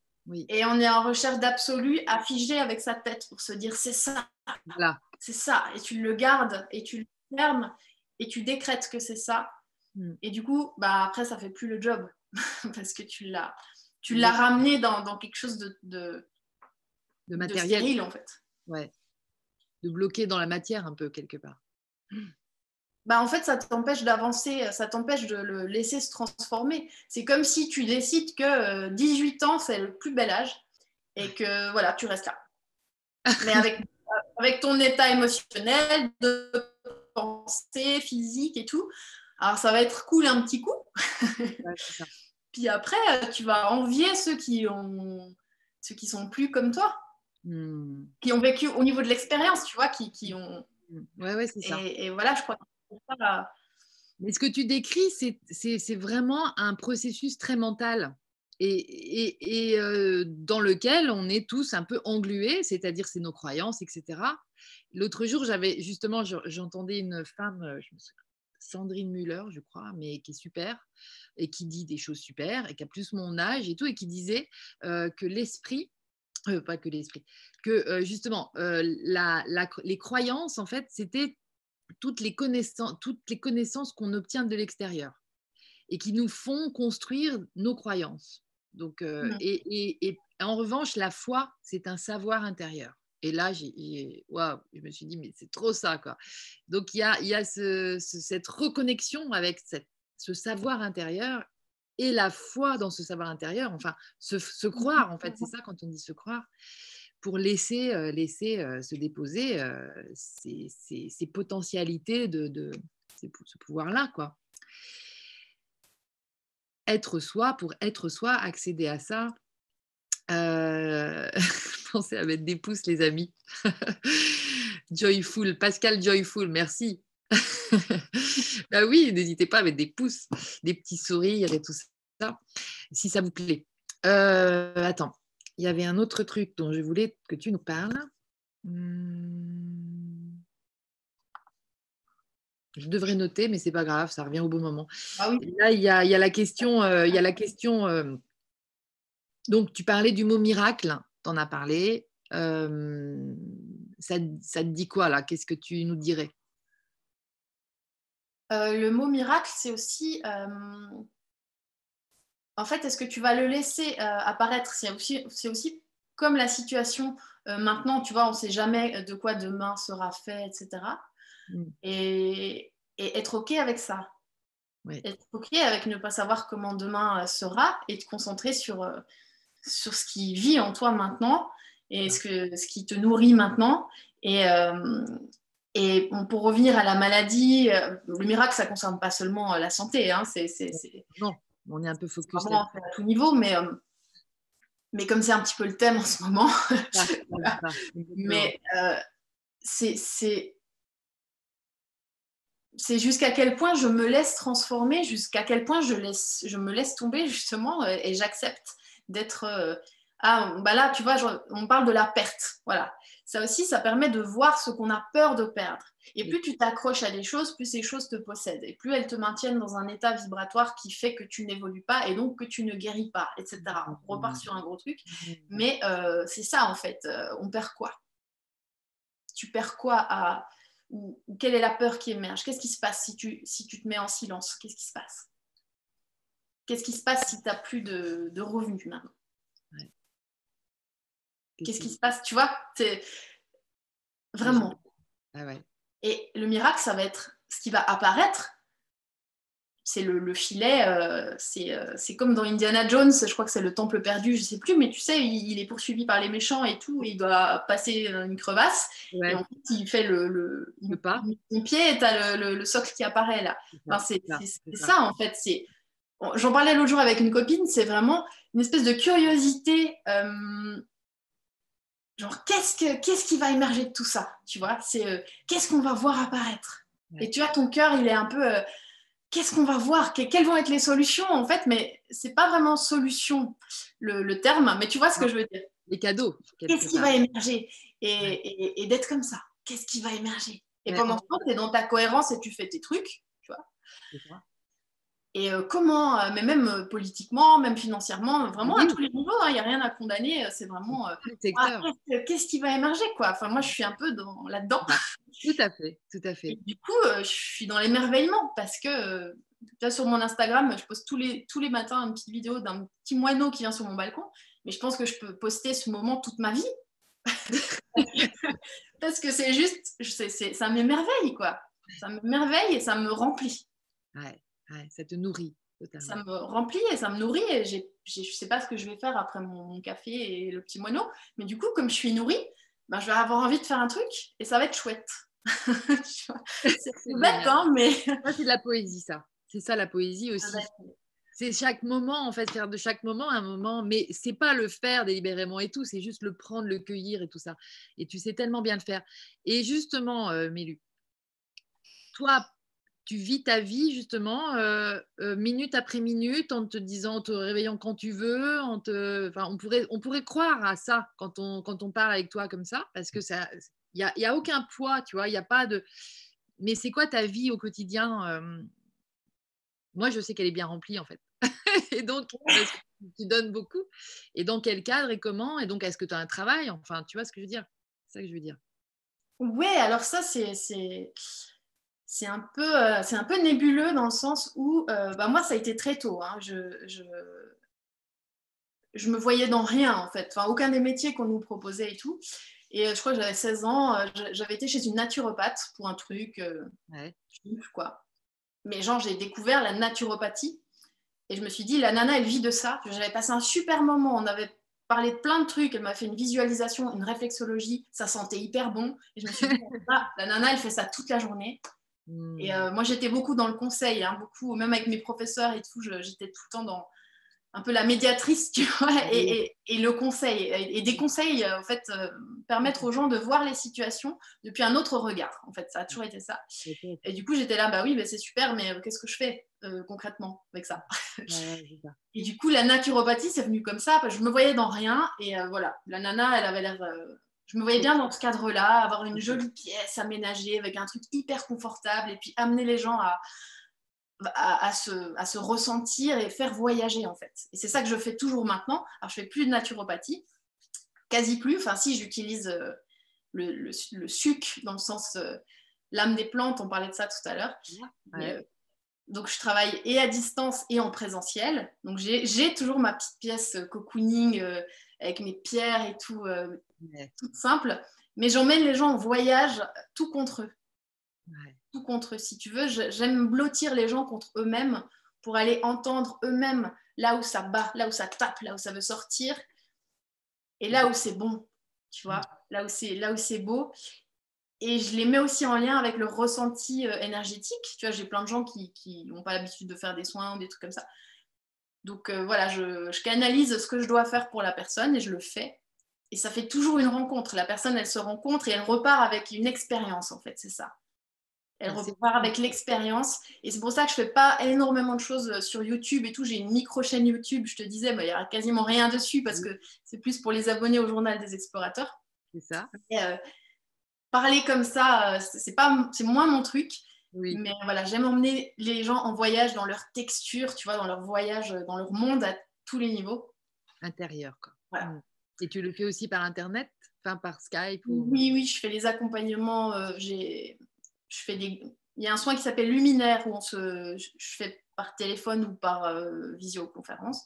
Et on est en recherche d'absolu figer avec sa tête pour se dire c'est ça. Voilà. C'est ça. Et tu le gardes et tu le fermes et tu décrètes que c'est ça. Hmm. Et du coup, bah, après, ça fait plus le job parce que tu l'as, tu l'as ramené dans, dans, quelque chose de, de, de matériel. en fait. Ouais. De bloquer dans la matière un peu quelque part. Bah, en fait, ça t'empêche d'avancer, ça t'empêche de le laisser se transformer. C'est comme si tu décides que 18 ans, c'est le plus bel âge et que voilà, tu restes là. Mais avec, avec ton état émotionnel, de pensée, physique et tout, alors ça va être cool un petit coup. Puis après, tu vas envier ceux qui ont ceux qui sont plus comme toi, hmm. qui ont vécu au niveau de l'expérience, tu vois, qui, qui ont. Hmm. Ouais, ouais, c'est ça. Et, voilà, je crois que Mais ce que tu décris, c'est vraiment un processus très mental et, et, euh, dans lequel on est tous un peu englués, c'est-à-dire c'est nos croyances, etc. L'autre jour, j'avais justement, j'entendais une femme, euh, je me souviens, Sandrine Muller, je crois, mais qui est super et qui dit des choses super et qui a plus mon âge et tout, et qui disait euh, que l'esprit, pas que l'esprit, que justement la, les croyances, en fait, c'était toutes les connaissances, toutes les connaissances qu'on obtient de l'extérieur et qui nous font construire nos croyances. Donc, euh, et, en revanche, la foi, c'est un savoir intérieur. Et là, je me suis dit, mais c'est trop ça, quoi. Donc, il y a, y a cette reconnexion avec ce savoir intérieur et la foi dans ce savoir intérieur, enfin, se, croire, en fait, c'est ça quand on dit se croire, pour laisser, euh, euh, se déposer ces, potentialités de, ce pouvoir-là, quoi être soi, pour être soi, accéder à ça. Euh... Pensez à mettre des pouces, les amis. Joyful, Pascal Joyful, merci. bah oui, n'hésitez pas à mettre des pouces, des petits sourires et tout ça, si ça vous plaît. Euh, attends, il y avait un autre truc dont je voulais que tu nous parles. Hmm. Je devrais noter, mais c'est pas grave, ça revient au bon moment. Ah Là, il y, a, la question. il y a la question euh, euh, donc, tu parlais du mot miracle, tu en as parlé. Euh, ça, ça, te dit quoi là? Qu'est-ce que tu nous dirais? Le mot miracle, c'est aussi. En fait, est-ce que tu vas le laisser apparaître? C'est aussi, aussi, comme la situation maintenant, tu vois, on ne sait jamais de quoi demain sera fait, etc. Mm. Et, être OK avec ça. Être OK avec ne pas savoir comment demain euh, sera et te concentrer sur, euh, sur ce qui vit en toi maintenant et ce, que, ce qui te nourrit maintenant. Et, euh, et pour revenir à la maladie, le miracle, ça ne concerne pas seulement la santé. Hein, c'est, on est un peu focus à tout niveau, mais, mais comme c'est un petit peu le thème en ce moment, mais c'est c'est jusqu'à quel point je me laisse transformer, jusqu'à quel point je, laisse, je me laisse tomber justement euh, et j'accepte d'être... Euh, ah, bah là, tu vois, on parle de la perte. Voilà. Ça aussi, ça permet de voir ce qu'on a peur de perdre. Et plus tu t'accroches à des choses, plus ces choses te possèdent. Et plus elles te maintiennent dans un état vibratoire qui fait que tu n'évolues pas et donc que tu ne guéris pas, etc. On repart sur un gros truc. Mais euh, c'est ça, en fait. on perd quoi? Tu perds quoi à ou, quelle est la peur qui émerge? Qu'est-ce qui se passe si tu, si tu te mets en silence? Qu'est-ce qui se passe? Qu'est-ce qui se passe si tu n'as plus de, revenus maintenant? Qu'est-ce qui se passe Tu vois Vraiment. Ah Et le miracle, ça va être ce qui va apparaître c'est le, filet, euh, euh, c'est comme dans Indiana Jones, je crois que c'est le temple perdu, je sais plus, mais tu sais, il, est poursuivi par les méchants et tout, et il doit passer une crevasse, et en fait, il fait le, le, le pas. Son pied, et tu as le, socle qui apparaît là. c'est ça, en fait. J'en parlais l'autre jour avec une copine, c'est vraiment une espèce de curiosité. Euh, genre, qu'est-ce, que, qu'est-ce qui va émerger de tout ça Tu vois, c'est qu'est-ce qu'on va voir apparaître? Et tu vois, ton cœur, il est un peu qu'est-ce qu'on va voir? Quelles vont être les solutions en fait? Mais c'est pas vraiment solution le, terme, mais tu vois ce que je veux dire. Les cadeaux. Qu'est-ce qui va émerger? Et, d'être comme ça. Qu'est-ce qui va émerger? Et pendant ce temps, tu es dans ta cohérence et tu fais tes trucs, tu vois? Et euh, comment, euh, mais même euh, politiquement, même financièrement, vraiment à tous les niveaux, il hein, n'y a rien à condamner. C'est vraiment ah, qu'est-ce qui va émerger quoi? Enfin, moi, je suis un peu dans, là-dedans. Tout à fait, tout à fait. du coup, je suis dans l'émerveillement parce que là, sur mon Instagram, je poste tous les, tous les matins une petite vidéo d'un petit moineau qui vient sur mon balcon. Mais je pense que je peux poster ce moment toute ma vie. parce que c'est juste, c'est, ça m'émerveille quoi. Ça me merveille et ça me remplit. Ouais, ça te nourrit. Ça me remplit et ça me nourrit et je ne sais pas ce que je vais faire après mon, café et le petit moineau. Mais du coup, comme je suis nourrie, ben, je vais avoir envie de faire un truc et ça va être chouette. c'est bête, hein, mais. c'est de la poésie, ça. C'est ça la poésie aussi. C'est chaque moment, en fait, faire de chaque moment un moment, mais c'est pas le faire délibérément et tout, c'est juste le prendre, le cueillir et tout ça. Et tu sais tellement bien le faire. Et justement, euh, Mélu, toi, tu vis ta vie justement euh, euh, minute après minute en te disant, en te réveillant quand tu veux. On, pourrait, on pourrait croire à ça quand on, quand on parle avec toi comme ça, parce que ça, il n'y a, a, aucun poids, tu vois, il n'y a pas de. Mais c'est quoi ta vie au quotidien Moi, je sais qu'elle est bien remplie en fait. et donc, tu donnes beaucoup. Et dans quel cadre et comment? Et donc, est-ce que tu as un travail? Enfin, tu vois ce que je veux dire? C'est ça que je veux dire. Ouais, alors ça, c'est c'est un peu euh, c'est un peu nébuleux dans le sens où euh, bah moi ça a été très tôt hein. je, je, je me voyais dans rien en fait. Enfin aucun des métiers qu'on nous proposait et tout. Et euh, je crois que j'avais 16 ans j'avais été chez une naturopathe pour un truc ouais. quoi. Mais genre j'ai découvert la naturopathie et je me suis dit la nana elle vit de ça. J'avais passé un super moment. On avait parlé de plein de trucs. Elle m'a fait une visualisation une réflexologie. Ça sentait hyper bon. Et je me suis dit ah, la nana elle fait ça toute la journée et euh, moi, j'étais beaucoup dans le conseil, hein, beaucoup, même avec mes professeurs et tout, j'étais tout le temps dans un peu la médiatrice, tu vois, et, le conseil. Et, des conseils, en fait, euh, permettre aux gens de voir les situations depuis un autre regard. En fait, ça a toujours été ça. Et du coup, j'étais là, bah oui, bah, c'est super, mais euh, qu'est-ce que je fais concrètement avec ça? Et du coup, la naturopathie, c'est venu comme ça, parce que je me voyais dans rien. Et voilà, la nana, elle avait l'air je me voyais bien dans ce cadre-là, avoir une jolie pièce aménagée avec un truc hyper confortable et puis amener les gens à, à, se, à se, ressentir et faire voyager en fait. Et c'est ça que je fais toujours maintenant. Alors je fais plus de naturopathie, quasi plus. Enfin si, j'utilise euh, le, le, suc dans le sens euh, l'âme des plantes, on parlait de ça tout à l'heure. Euh, donc je travaille et à distance et en présentiel. Donc j'ai toujours ma petite pièce cocooning avec mes pierres et tout, euh, tout simple. Mais j'emmène les gens en voyage tout contre eux. Tout contre eux, si tu veux. J'aime blottir les gens contre eux-mêmes pour aller entendre eux-mêmes là où ça bat, là où ça tape, là où ça veut sortir. Et là où c'est bon, tu vois, là où c'est là où c'est beau. Et je les mets aussi en lien avec le ressenti euh, énergétique. Tu vois, j'ai plein de gens qui n'ont pas l'habitude de faire des soins ou des trucs comme ça. Donc euh, voilà, je, canalise ce que je dois faire pour la personne et je le fais. Et ça fait toujours une rencontre. La personne, elle se rencontre et elle repart avec une expérience, en fait, c'est ça. Elle ah, repart avec l'expérience. Et c'est pour ça que je fais pas énormément de choses euh, sur YouTube et tout. J'ai une micro-chaîne YouTube, je te disais, il n'y a quasiment rien dessus parce que c'est plus pour les abonnés au Journal des Explorateurs. C'est ça. Euh, parler comme ça, c'est moins mon truc. Mais voilà, j'aime emmener les gens en voyage dans leur texture, tu vois, dans leur voyage, dans leur monde à tous les niveaux. Intérieur, quoi. Mm. Et tu le fais aussi par Internet, enfin par Skype Oui, oui, je fais les accompagnements. Euh, j'ai, je fais des... Il y a un soin qui s'appelle Luminaire où on se... je fais par téléphone ou par euh, visioconférence.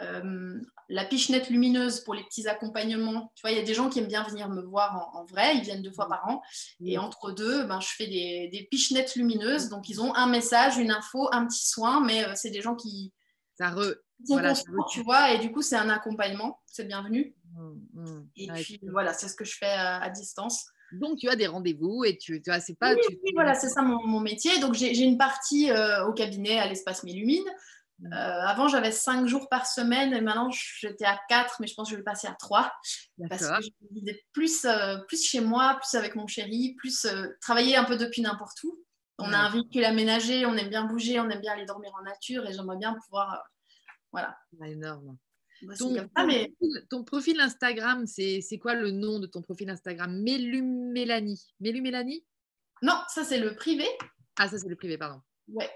Euh, la pichenette lumineuse pour les petits accompagnements. Tu vois, il y a des gens qui aiment bien venir me voir en, vrai, ils viennent deux fois par an. Et entre deux, ben, je fais des, des pichenettes lumineuses. Donc, ils ont un message, une info, un petit soin, mais euh, c'est des gens qui. Ça re... Voilà, tu vois, et du coup, c'est un accompagnement, c'est bienvenu. Mmh. Et puis, voilà, c'est ce que je fais à distance. Donc, tu as des rendez-vous et tu, tu vois, c'est pas. Oui, oui voilà, c'est ça mon, métier. Donc, j'ai une partie euh, au cabinet à l'espace Mélumine. Mmh. Euh, avant, j'avais cinq jours par semaine et maintenant, j'étais à quatre, mais je pense que je vais passer à trois. Parce que je vivais plus, euh, plus chez moi, plus avec mon chéri, plus travailler un peu depuis n'importe où. On a un véhicule aménagé, on aime bien bouger, on aime bien aller dormir en nature et j'aimerais bien pouvoir. voilà. énorme. Ton, profil Instagram, c'est quoi le nom de ton profil Instagram? Mélu Mélanie. Non, ça c'est le privé. Ah, ça c'est le privé, pardon. Ouais.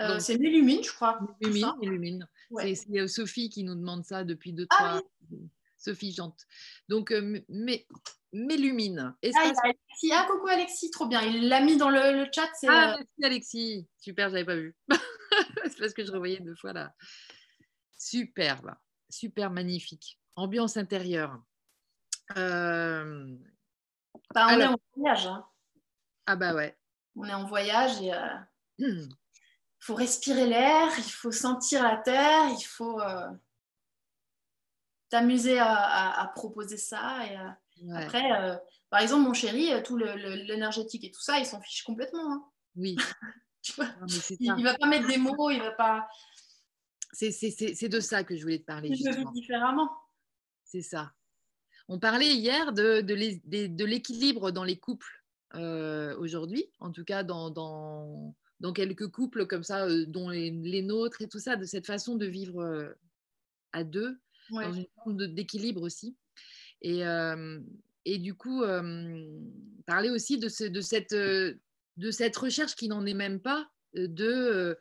Euh, c'est Mélumine, je crois. Mélumine, C'est euh, Sophie qui nous demande ça depuis deux, ah trois. Sophie Jante. Donc, euh, Mélumine. Ah, Alexis. ah, coucou Alexis, trop bien. Il l'a mis dans le, chat. Ah, merci Alexis. Super, j'avais pas vu. c'est parce que je revoyais deux fois là. Superbe super magnifique. Ambiance intérieure. Euh... Bah, on est en voyage. Hein. Ah bah ouais. On est en voyage et il hmm. faut respirer l'air, il faut sentir la terre, il faut t'amuser à, proposer ça. Et, Après, par exemple, mon chéri, tout l'énergétique et tout ça, il s'en fiche complètement. Hein. Oui. il, ne va pas mettre des mots, il va pas. C'est de ça que je voulais te parler. Je le vis différemment. C'est ça. On parlait hier de, de l'équilibre dans les couples euh, aujourd'hui, en tout cas dans, dans, dans, quelques couples comme ça, euh, dont les, les, nôtres et tout ça, de cette façon de vivre euh, à deux, dans une forme d'équilibre aussi. Et, et, du coup, parler aussi de, ce, de, cette, de cette recherche qui n'en est même pas de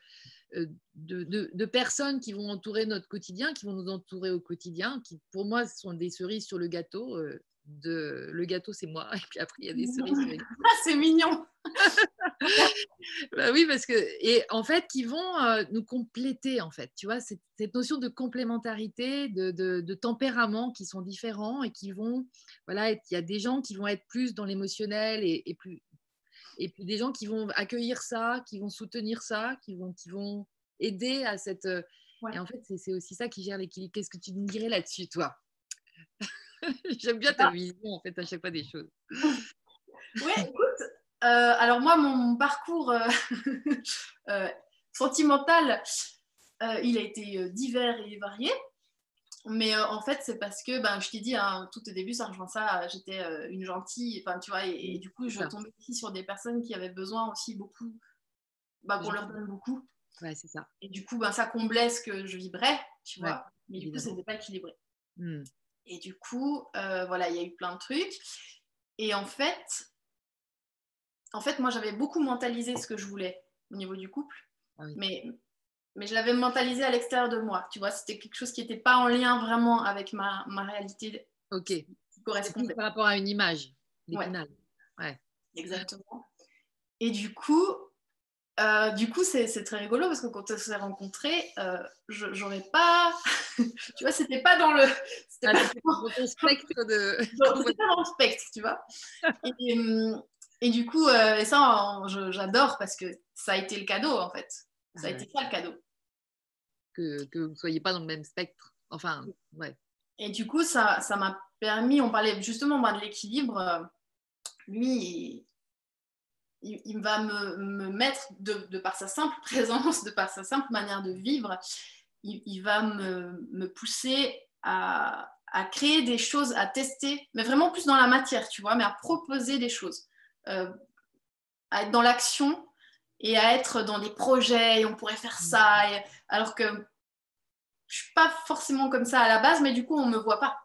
euh, de, personnes qui vont entourer notre quotidien, qui vont nous entourer au quotidien, qui pour moi sont des cerises sur le gâteau. Euh, de, le gâteau, c'est moi, et puis après, il y a des cerises sur Ah, c'est mignon bah Oui, parce que, et en fait, qui vont euh, nous compléter, en fait, tu vois, cette, cette notion de complémentarité, de, de, tempérament qui sont différents et qui vont, voilà, il y a des gens qui vont être plus dans l'émotionnel et, plus, et puis des gens qui vont accueillir ça, qui vont soutenir ça, qui vont, qui vont aider à cette. Euh, et en fait, c'est aussi ça qui gère l'équilibre. Qu'est-ce que tu me dirais là-dessus, toi? J'aime bien ta ah. vision, en fait, à chaque fois des choses. Oui, écoute, euh, alors moi, mon parcours euh, sentimental, il a été divers et varié. Mais euh, en fait, c'est parce que, ben, je t'ai dit, hein, tout au début, ça rejoint ça, j'étais euh, une gentille, enfin, tu vois, et, du coup, je tombais aussi sur des personnes qui avaient besoin aussi beaucoup, bah, qu'on leur donne beaucoup. Ouais, c'est ça. Et du coup, ben, ça comblait ce que je vibrais, tu vois, mais du coup, n'était pas équilibré. Hmm. Et du coup, euh, voilà, il y a eu plein de trucs. Et en fait, en fait, moi, j'avais beaucoup mentalisé ce que je voulais au niveau du couple. Ah mais mais je l'avais mentalisé à l'extérieur de moi. Tu vois, c'était quelque chose qui n'était pas en lien vraiment avec ma, ma réalité. Ok. Qui correspondait. Par rapport à une image. Ouais. ouais. Exactement. Et du coup, euh, du coup, c'est, très rigolo parce que quand on s'est rencontrés, euh, j'aurais pas, tu vois, c'était pas dans le, c'était ah, pas dans le spectre de, c'était pas dans le spectre, tu vois. Et, et du coup, euh, et ça, j'adore parce que ça a été le cadeau en fait. Ça a été ça le cadeau. Que, vous ne soyez pas dans le même spectre. Enfin, ouais. Et du coup, ça m'a permis, on parlait justement de l'équilibre. Lui, il, va me, me mettre, de, de, par sa simple présence, de par sa simple manière de vivre, il, il va me, me pousser à, à, créer des choses, à tester, mais vraiment plus dans la matière, tu vois, mais à proposer des choses, euh, à être dans l'action et à être dans des projets et on pourrait faire ça. Mm. alors que je suis pas forcément comme ça à la base, mais du coup, on me voit pas.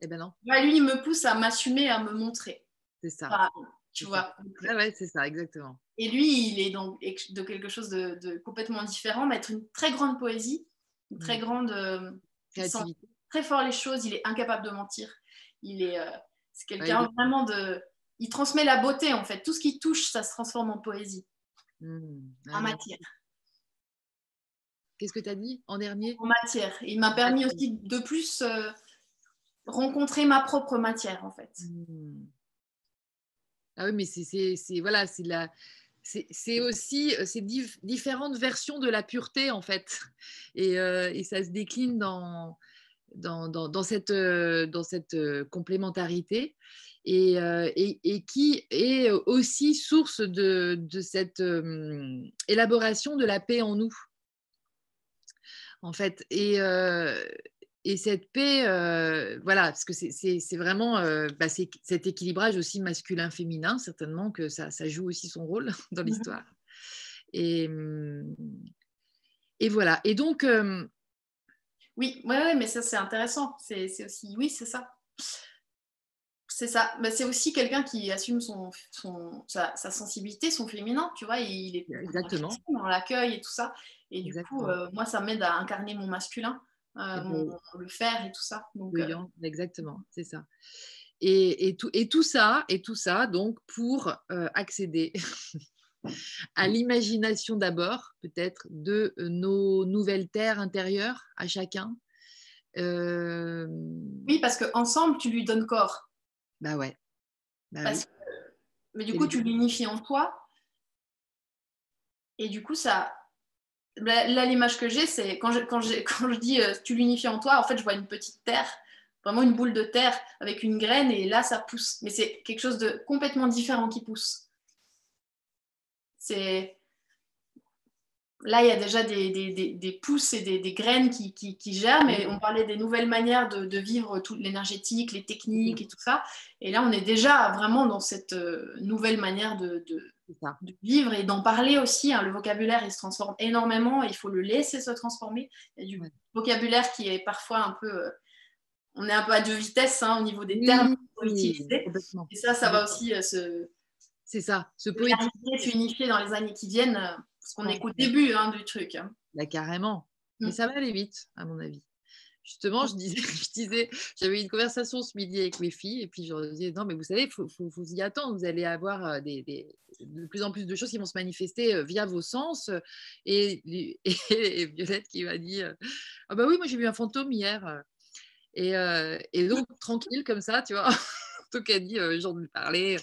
Eh ben non. Bah, lui, il me pousse à m'assumer, à me montrer. C'est ça. tu vois. Ah ouais, c'est ça, exactement. Et lui, il est donc de quelque chose de, complètement différent, mais être une très grande poésie, une très mm. grande euh, créativité. Très fort les choses, il est incapable de mentir. Il est, euh, c'est quelqu'un vraiment de, il transmet la beauté en fait. Tout ce qui touche, ça se transforme en poésie. Mmh. En matière. Qu'est-ce que tu as dit en dernier? En matière. Il m'a permis aussi de plus euh, rencontrer ma propre matière, en fait. Mmh. Ah oui, mais c'est voilà, c'est la c'est aussi euh, ces différentes versions de la pureté en fait et, euh, et ça se décline dans, dans, dans, dans cette, dans cette complémentarité euh, et, et, qui est aussi source de, de cette euh, élaboration de la paix en nous. En fait, et, euh, et cette paix, voilà, parce que c'est vraiment bah, cet équilibrage aussi masculin-féminin, certainement que ça, ça, joue aussi son rôle dans l'histoire. Et, et voilà. Et donc. oui, ouais, ouais, mais ça c'est intéressant. C'est aussi, oui, c'est ça. C'est ça. Bah, c'est aussi quelqu'un qui assume son, sa, sensibilité, son féminin, tu vois. il est Exactement. dans l'accueil et tout ça. Et du coup, euh, moi, ça m'aide à incarner mon masculin, euh, mon, le faire et tout ça. Donc, euh, Exactement, c'est ça. Et, et, tout, et, tout, ça, et tout ça, donc, pour accéder à l'imagination d'abord, peut-être, de nos nouvelles terres intérieures à chacun. Oui, parce qu'ensemble, tu lui donnes corps. Bah ouais. Bah mais du coup, tu l'unifies en toi. Et du coup, ça. Là, l'image que j'ai, c'est quand je, quand, quand je dis euh, tu l'unifies en toi, en fait, je vois une petite terre, vraiment une boule de terre avec une graine, et là, ça pousse. Mais c'est quelque chose de complètement différent qui pousse. C'est là, il y a déjà des, pousses et des, graines qui, qui, germent. Et on parlait des nouvelles manières de, vivre tout l'énergétique, les techniques et tout ça. Et là, on est déjà vraiment dans cette euh, nouvelle manière de, vivre et d'en parler aussi. Hein. Le vocabulaire, il se transforme énormément et il faut le laisser se transformer. Il y a du vocabulaire qui est parfois un peu... Euh, on est un peu à deux vitesses hein, au niveau des termes qu'on utilise. Et ça, ça va aussi euh, se... C'est ça, se unifier dans les années qui viennent parce qu'on est qu'au début hein, du truc. Hein. Bah, carrément. Mais mm. ça va aller vite, à mon avis. Justement, je disais, je disais, j'avais une conversation ce midi avec mes filles, et puis je leur disais, non, mais vous savez, il faut, faut, faut, y attendre. Vous allez avoir euh, des, des, de plus en plus de choses qui vont se manifester euh, via vos sens. Et, et, Violette qui m'a dit, ah bah oui, moi j'ai vu un fantôme hier. Et, et donc, tranquille comme ça, tu vois. A dit, euh, j'en ai parlé.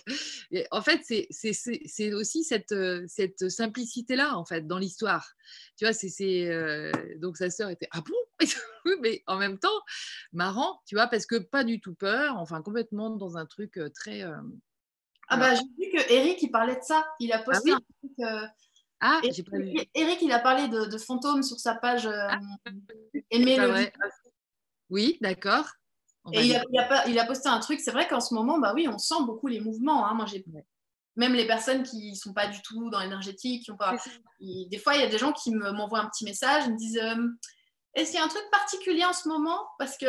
en fait, c'est aussi cette, euh, cette simplicité-là, en fait, dans l'histoire. Tu vois, c'est euh, donc sa sœur était ah bon, mais en même temps marrant, tu vois, parce que pas du tout peur, enfin complètement dans un truc très. ah bah j'ai vu que Eric il parlait de ça, il a ah posté un truc. Ah, j'ai pas vu. Eric, il a parlé de, fantômes sur sa page ah. Oui, d'accord. Et il a, il, a, posté un truc, c'est vrai qu'en ce moment, bah oui, on sent beaucoup les mouvements. Hein. Moi, j'ai même les personnes qui ne sont pas du tout dans l'énergétique, qui ont pas. des fois, il y a des gens qui m'envoient un petit message, ils me disent euh, Est-ce qu'il y a un truc particulier en ce moment? Parce que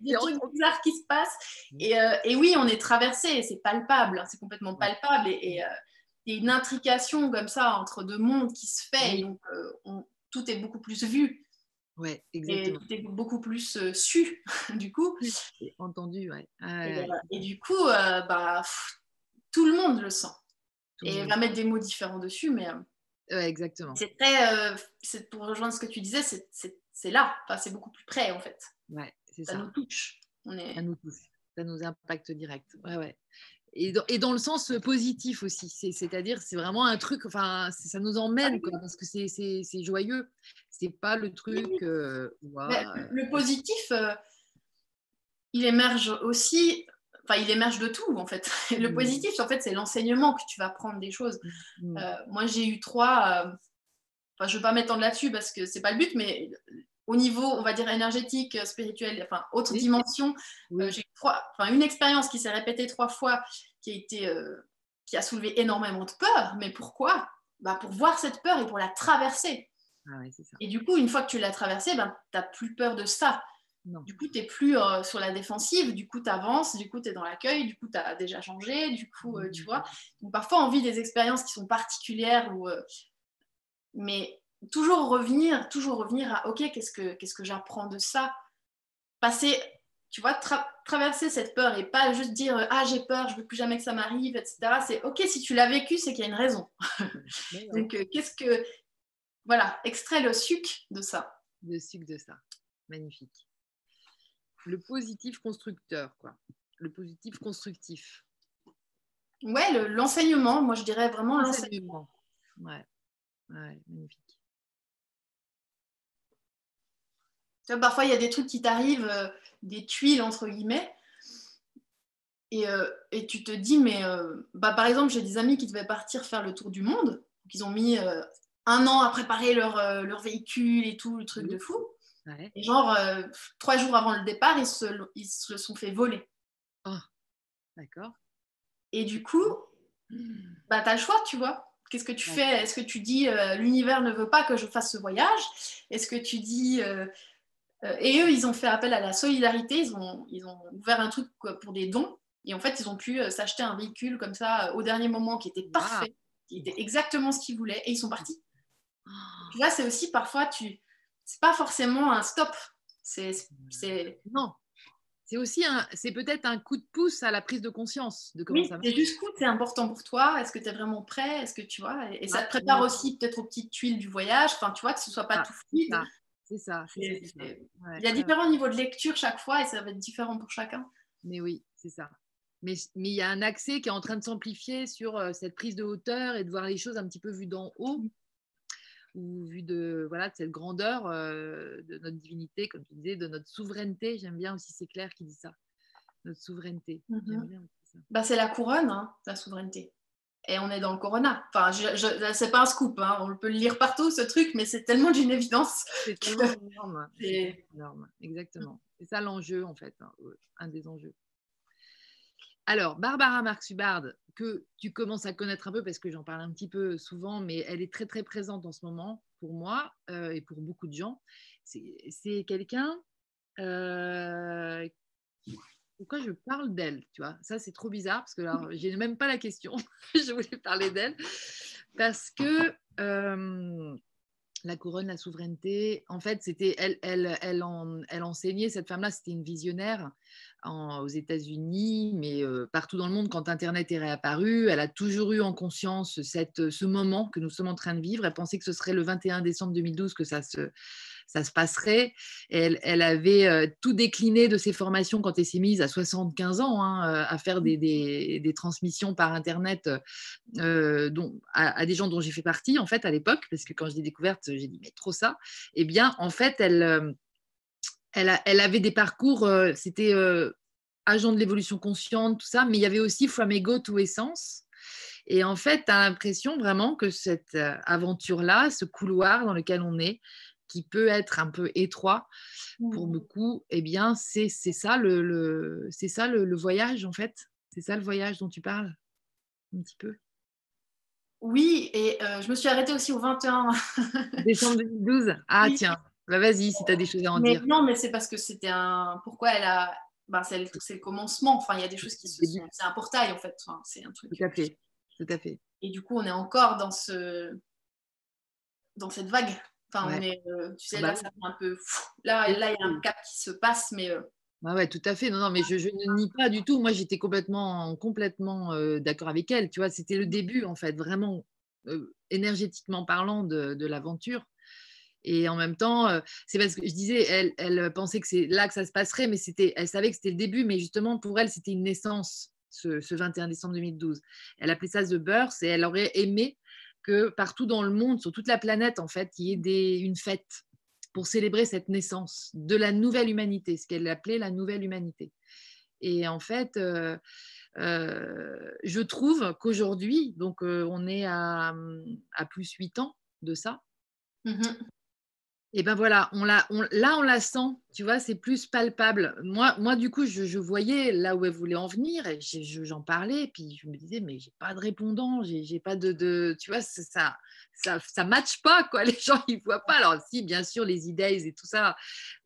il y a des trucs bizarres qui se passent. Et, euh, et oui, on est traversé, c'est palpable, hein, c'est complètement palpable. Et, euh, il y a une intrication comme ça entre deux mondes qui se fait, et donc tout est beaucoup plus vu. Ouais, exactement. Et beaucoup plus euh, su, du coup. Entendu, ouais. et, du coup, euh, bah, tout le monde le sent. et on va mettre des mots différents dessus, mais. Ouais, exactement. C'est très. c'est pour rejoindre ce que tu disais, c'est là. Enfin, c'est beaucoup plus près, en fait. Ouais, c'est ça. Ça nous touche. On est... Ça nous touche. Ça nous impacte direct. Ouais, ouais et dans, et dans, le sens positif aussi. C'est-à-dire, c'est vraiment un truc, enfin, ça nous emmène, parce que c'est joyeux. C'est pas le truc. Euh, le positif, euh, il émerge aussi, enfin, il émerge de tout, en fait. Le mmh. positif, en fait, c'est l'enseignement que tu vas prendre des choses. Mmh. Euh, moi, j'ai eu trois. Enfin, je ne veux pas m'étendre là-dessus parce que c'est pas le but, mais au niveau, on va dire, énergétique, spirituel, enfin, autre dimension, euh, j'ai enfin, une expérience qui s'est répétée trois fois, qui a, été, euh, qui a soulevé énormément de peur. Mais pourquoi? Bah, Pour voir cette peur et pour la traverser. Ah et du coup, une fois que tu l'as traversée, ben, tu n'as plus peur de ça. Du coup, tu n'es plus sur la défensive, du coup, tu avances, du coup, tu es dans l'accueil, du coup, tu as déjà changé, du coup, tu vois. Donc, parfois, on vit des expériences qui sont particulières, ou, mais toujours revenir, toujours revenir à OK, qu'est-ce que, qu'est-ce que j'apprends de ça? Passer, tu vois, traverser cette peur et pas juste dire Ah, j'ai peur, je veux plus jamais que ça m'arrive, etc. C'est OK, si tu l'as vécu, c'est qu'il y a une raison. Donc, euh, qu'est-ce que. Voilà, extrait le suc de ça. Le suc de ça. Magnifique. Le positif constructeur, quoi. Le positif constructif. Ouais, l'enseignement, moi je dirais vraiment l'enseignement. Ouais. ouais, magnifique. Parfois, il y a des trucs qui t'arrivent, euh, des tuiles, entre guillemets. Et, euh, et tu te dis, mais euh, bah, par exemple, j'ai des amis qui devaient partir faire le tour du monde. Ils ont mis un an à préparer leur, leur, véhicule et tout, le truc de fou. Et genre, trois jours avant le départ, ils se, ils se sont fait voler. Oh, d'accord. Et du coup, bah, tu as le choix, tu vois. Qu'est-ce que tu fais? Est-ce que tu dis l'univers ne veut pas que je fasse ce voyage? Est-ce que tu dis euh, et eux, ils ont fait appel à la solidarité, ils ont, ils ont ouvert un truc pour des dons. Et en fait, ils ont pu euh, s'acheter un véhicule comme ça euh, au dernier moment qui était parfait, qui était exactement ce qu'ils voulaient, et ils sont partis. Oh. Tu vois, c'est aussi parfois, tu, c'est pas forcément un stop. C'est, c'est... non. C'est aussi un, c'est peut-être un coup de pouce à la prise de conscience de comment oui, ça va. jusqu'où c'est important pour toi Est-ce que tu es vraiment prêt? Est-ce que tu vois? Et, ça te prépare aussi peut-être aux petites tuiles du voyage. Enfin, tu vois que ce soit pas tout fluide. C'est ça. il y a différents niveaux de lecture chaque fois et ça va être différent pour chacun. Mais oui, c'est ça. Mais, il y a un accès qui est en train de s'amplifier sur euh, cette prise de hauteur et de voir les choses un petit peu vues d'en haut. ou vu de, voilà, de cette grandeur de notre divinité, comme tu disais, de notre souveraineté. J'aime bien aussi, c'est clair qui dit ça, notre souveraineté. Bah, c'est la couronne, hein, la souveraineté. Et on est dans le corona. Enfin, je, c'est pas un scoop, hein. on peut le lire partout ce truc, mais c'est tellement d'une évidence. C'est tellement énorme. C'est énorme, exactement. C'est ça l'enjeu en fait, hein, un des enjeux. Alors, Barbara Marx-Hubbard, que tu commences à connaître un peu parce que j'en parle un petit peu souvent, mais elle est très très présente en ce moment pour moi euh, et pour beaucoup de gens. C'est quelqu'un. Euh, pourquoi je parle d'elle Tu vois, ça c'est trop bizarre parce que là, j'ai même pas la question. je voulais parler d'elle parce que euh, la couronne, la souveraineté. En fait, c'était elle, elle, elle, enseignait cette femme-là. C'était une visionnaire aux États-Unis, mais euh, partout dans le monde. Quand Internet est réapparu, elle a toujours eu en conscience ce moment que nous sommes en train de vivre. Elle pensait que ce serait le 21 décembre 2012 que ça se ça se passerait. Elle, avait euh, tout décliné de ses formations quand elle s'est mise à 75 ans hein, euh, à faire des, des, des, transmissions par Internet euh, dont, à, des gens dont j'ai fait partie en fait à l'époque, parce que quand je l'ai découverte, j'ai dit mais trop ça. Eh bien, en fait, elle, elle, elle avait des parcours, c'était agent de l'évolution consciente, tout ça, mais il y avait aussi From Ego to Essence. Et en fait, tu as l'impression vraiment que cette aventure-là, ce couloir dans lequel on est, qui peut être un peu étroit pour mmh. beaucoup, eh bien, c'est ça, le, c'est ça le, voyage, en fait. C'est ça le voyage dont tu parles, un petit peu. Oui, et euh, je me suis arrêtée aussi au 21 décembre 2012. Ah, tiens, bah, vas-y si tu as des choses à en dire. Non, mais c'est parce que c'était un. Pourquoi elle a. Ben, c'est le, commencement. Enfin, il y a des choses qui se sont. C'est un portail, en fait. c'est un truc. Tout à fait. Tout à fait. Et du coup, on est encore dans ce. dans cette vague. Enfin, euh, tu sais, là, bah ça fait un peu. Là, là, il y a un cap qui se passe, mais. Euh, bah ouais, tout à fait. Non, non, mais je, ne nie pas du tout. Moi, j'étais complètement, complètement euh, d'accord avec elle. Tu vois, c'était le début, en fait, vraiment énergétiquement parlant de, de l'aventure. Et en même temps, c'est parce que je disais, elle, elle pensait que c'est là que ça se passerait, mais c'était, elle savait que c'était le début, mais justement pour elle, c'était une naissance, ce, ce, 21 décembre 2012. Elle appelait ça The Birth et elle aurait aimé que partout dans le monde, sur toute la planète, en fait, il y ait une fête pour célébrer cette naissance de la nouvelle humanité, ce qu'elle appelait la nouvelle humanité. Et en fait, euh, euh, je trouve qu'aujourd'hui, donc euh, on est à, à, plus 8 ans de ça, mmh et ben voilà, on la, là on la sent, tu vois, c'est plus palpable. Moi, moi du coup, je, voyais là où elle voulait en venir, j'en parlais, puis je me disais, mais j'ai pas de répondant, j'ai pas de, de, tu vois, ça, ça, ça matche pas, quoi. Les gens ils voient pas. Alors si, bien sûr, les idées et tout ça,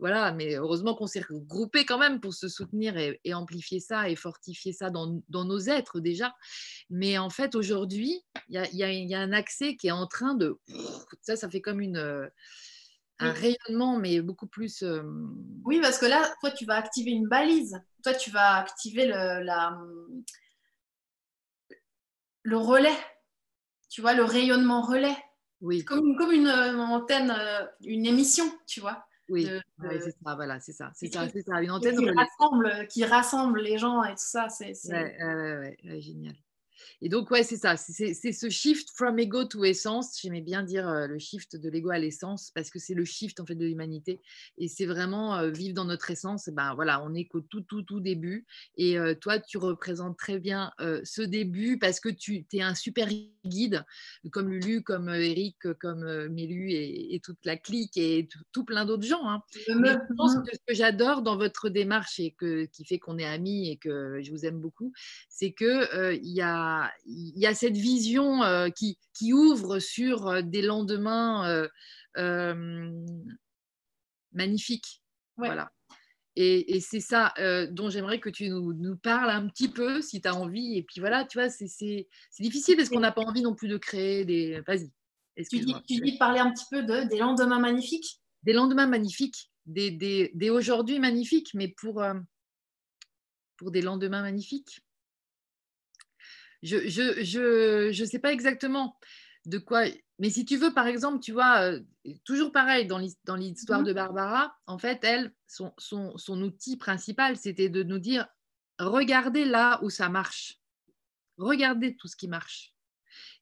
voilà, mais heureusement qu'on s'est regroupés quand même pour se soutenir et, amplifier ça et fortifier ça dans, dans, nos êtres déjà. Mais en fait, aujourd'hui, il y a, y, y a, un accès qui est en train de, ça, ça fait comme une un rayonnement, mais beaucoup plus. Oui, parce que là, toi, tu vas activer une balise. Toi, tu vas activer le, la, le relais. Tu vois, le rayonnement relais. Oui. Comme, comme une, antenne, euh, une émission, tu vois. Oui, c'est ça, voilà, c'est ça, c'est ça, une antenne qui rassemble, qui rassemble les gens et tout ça, c'est ouais, ouais, ouais, génial. Et donc, ouais, c'est ça. C'est ce shift from ego to essence. J'aimais bien dire euh, le shift de l'ego à l'essence parce que c'est le shift en fait de l'humanité. Et c'est vraiment euh, vivre dans notre essence. ben voilà, on est qu'au tout, tout, tout début. Et euh, toi, tu représentes très bien ce début parce que tu es un super guide, comme Lulu, comme Eric, comme Mélu et, toute la clique et tout, plein d'autres gens. Hein. Mais je pense que ce que j'adore dans votre démarche et que, qui fait qu'on est amis et que je vous aime beaucoup, c'est qu'il il y a il y a cette vision euh, qui, qui, ouvre sur euh, des lendemains euh, magnifiques. Voilà. Et, c'est ça dont j'aimerais que tu nous, nous, parles un petit peu, si tu as envie. Et puis voilà, tu vois, c'est difficile parce qu'on n'a pas envie non plus de créer des... Vas-y. Tu dis, tu dis de parler un petit peu de, des lendemains magnifiques? Des lendemains magnifiques, des, des, des aujourd'hui magnifiques, mais pour, pour des lendemains magnifiques? Je ne je, je, je sais pas exactement de quoi. Mais si tu veux, par exemple, tu vois, euh, toujours pareil dans l'histoire mmh de Barbara, en fait, elle, son, son, son outil principal, c'était de nous dire regardez là où ça marche. Regardez tout ce qui marche.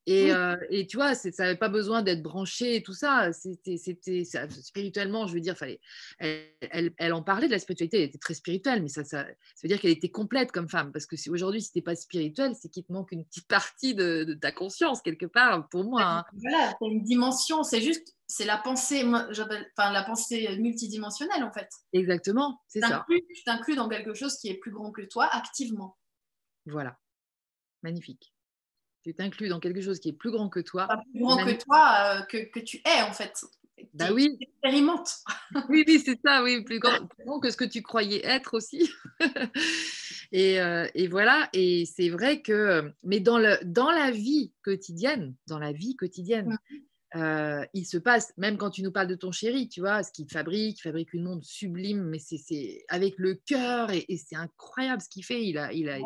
Et, euh, et, tu vois, ça n'avait pas besoin d'être branché et tout ça. C'était, spirituellement, je veux dire, fallait. Elle, elle, en parlait de la spiritualité. Elle était très spirituelle, mais ça, ça, veut dire qu'elle était complète comme femme. Parce que si, aujourd'hui, si t'es pas spirituel, c'est qu'il te manque une petite partie de, ta conscience quelque part. Pour moi. Hein. Voilà, c'est une dimension. C'est juste, c'est la pensée. Moi, enfin, la pensée multidimensionnelle en fait. Exactement, c'est ça. Tu t'inclus dans quelque chose qui est plus grand que toi activement. Voilà, magnifique tu t'inclus dans quelque chose qui est plus grand que toi. plus grand que toi, euh, que, que, tu es en fait. Bah oui. Expérimente. oui, oui, c'est ça, oui, plus grand, que ce que tu croyais être aussi. et, euh, et, voilà, et c'est vrai que, mais dans, le, dans la vie quotidienne, dans la vie quotidienne, euh, il se passe, même quand tu nous parles de ton chéri, tu vois, ce qu'il fabrique, il fabrique une montre sublime, mais c'est avec le cœur et, c'est incroyable ce qu'il fait. Il a, il a,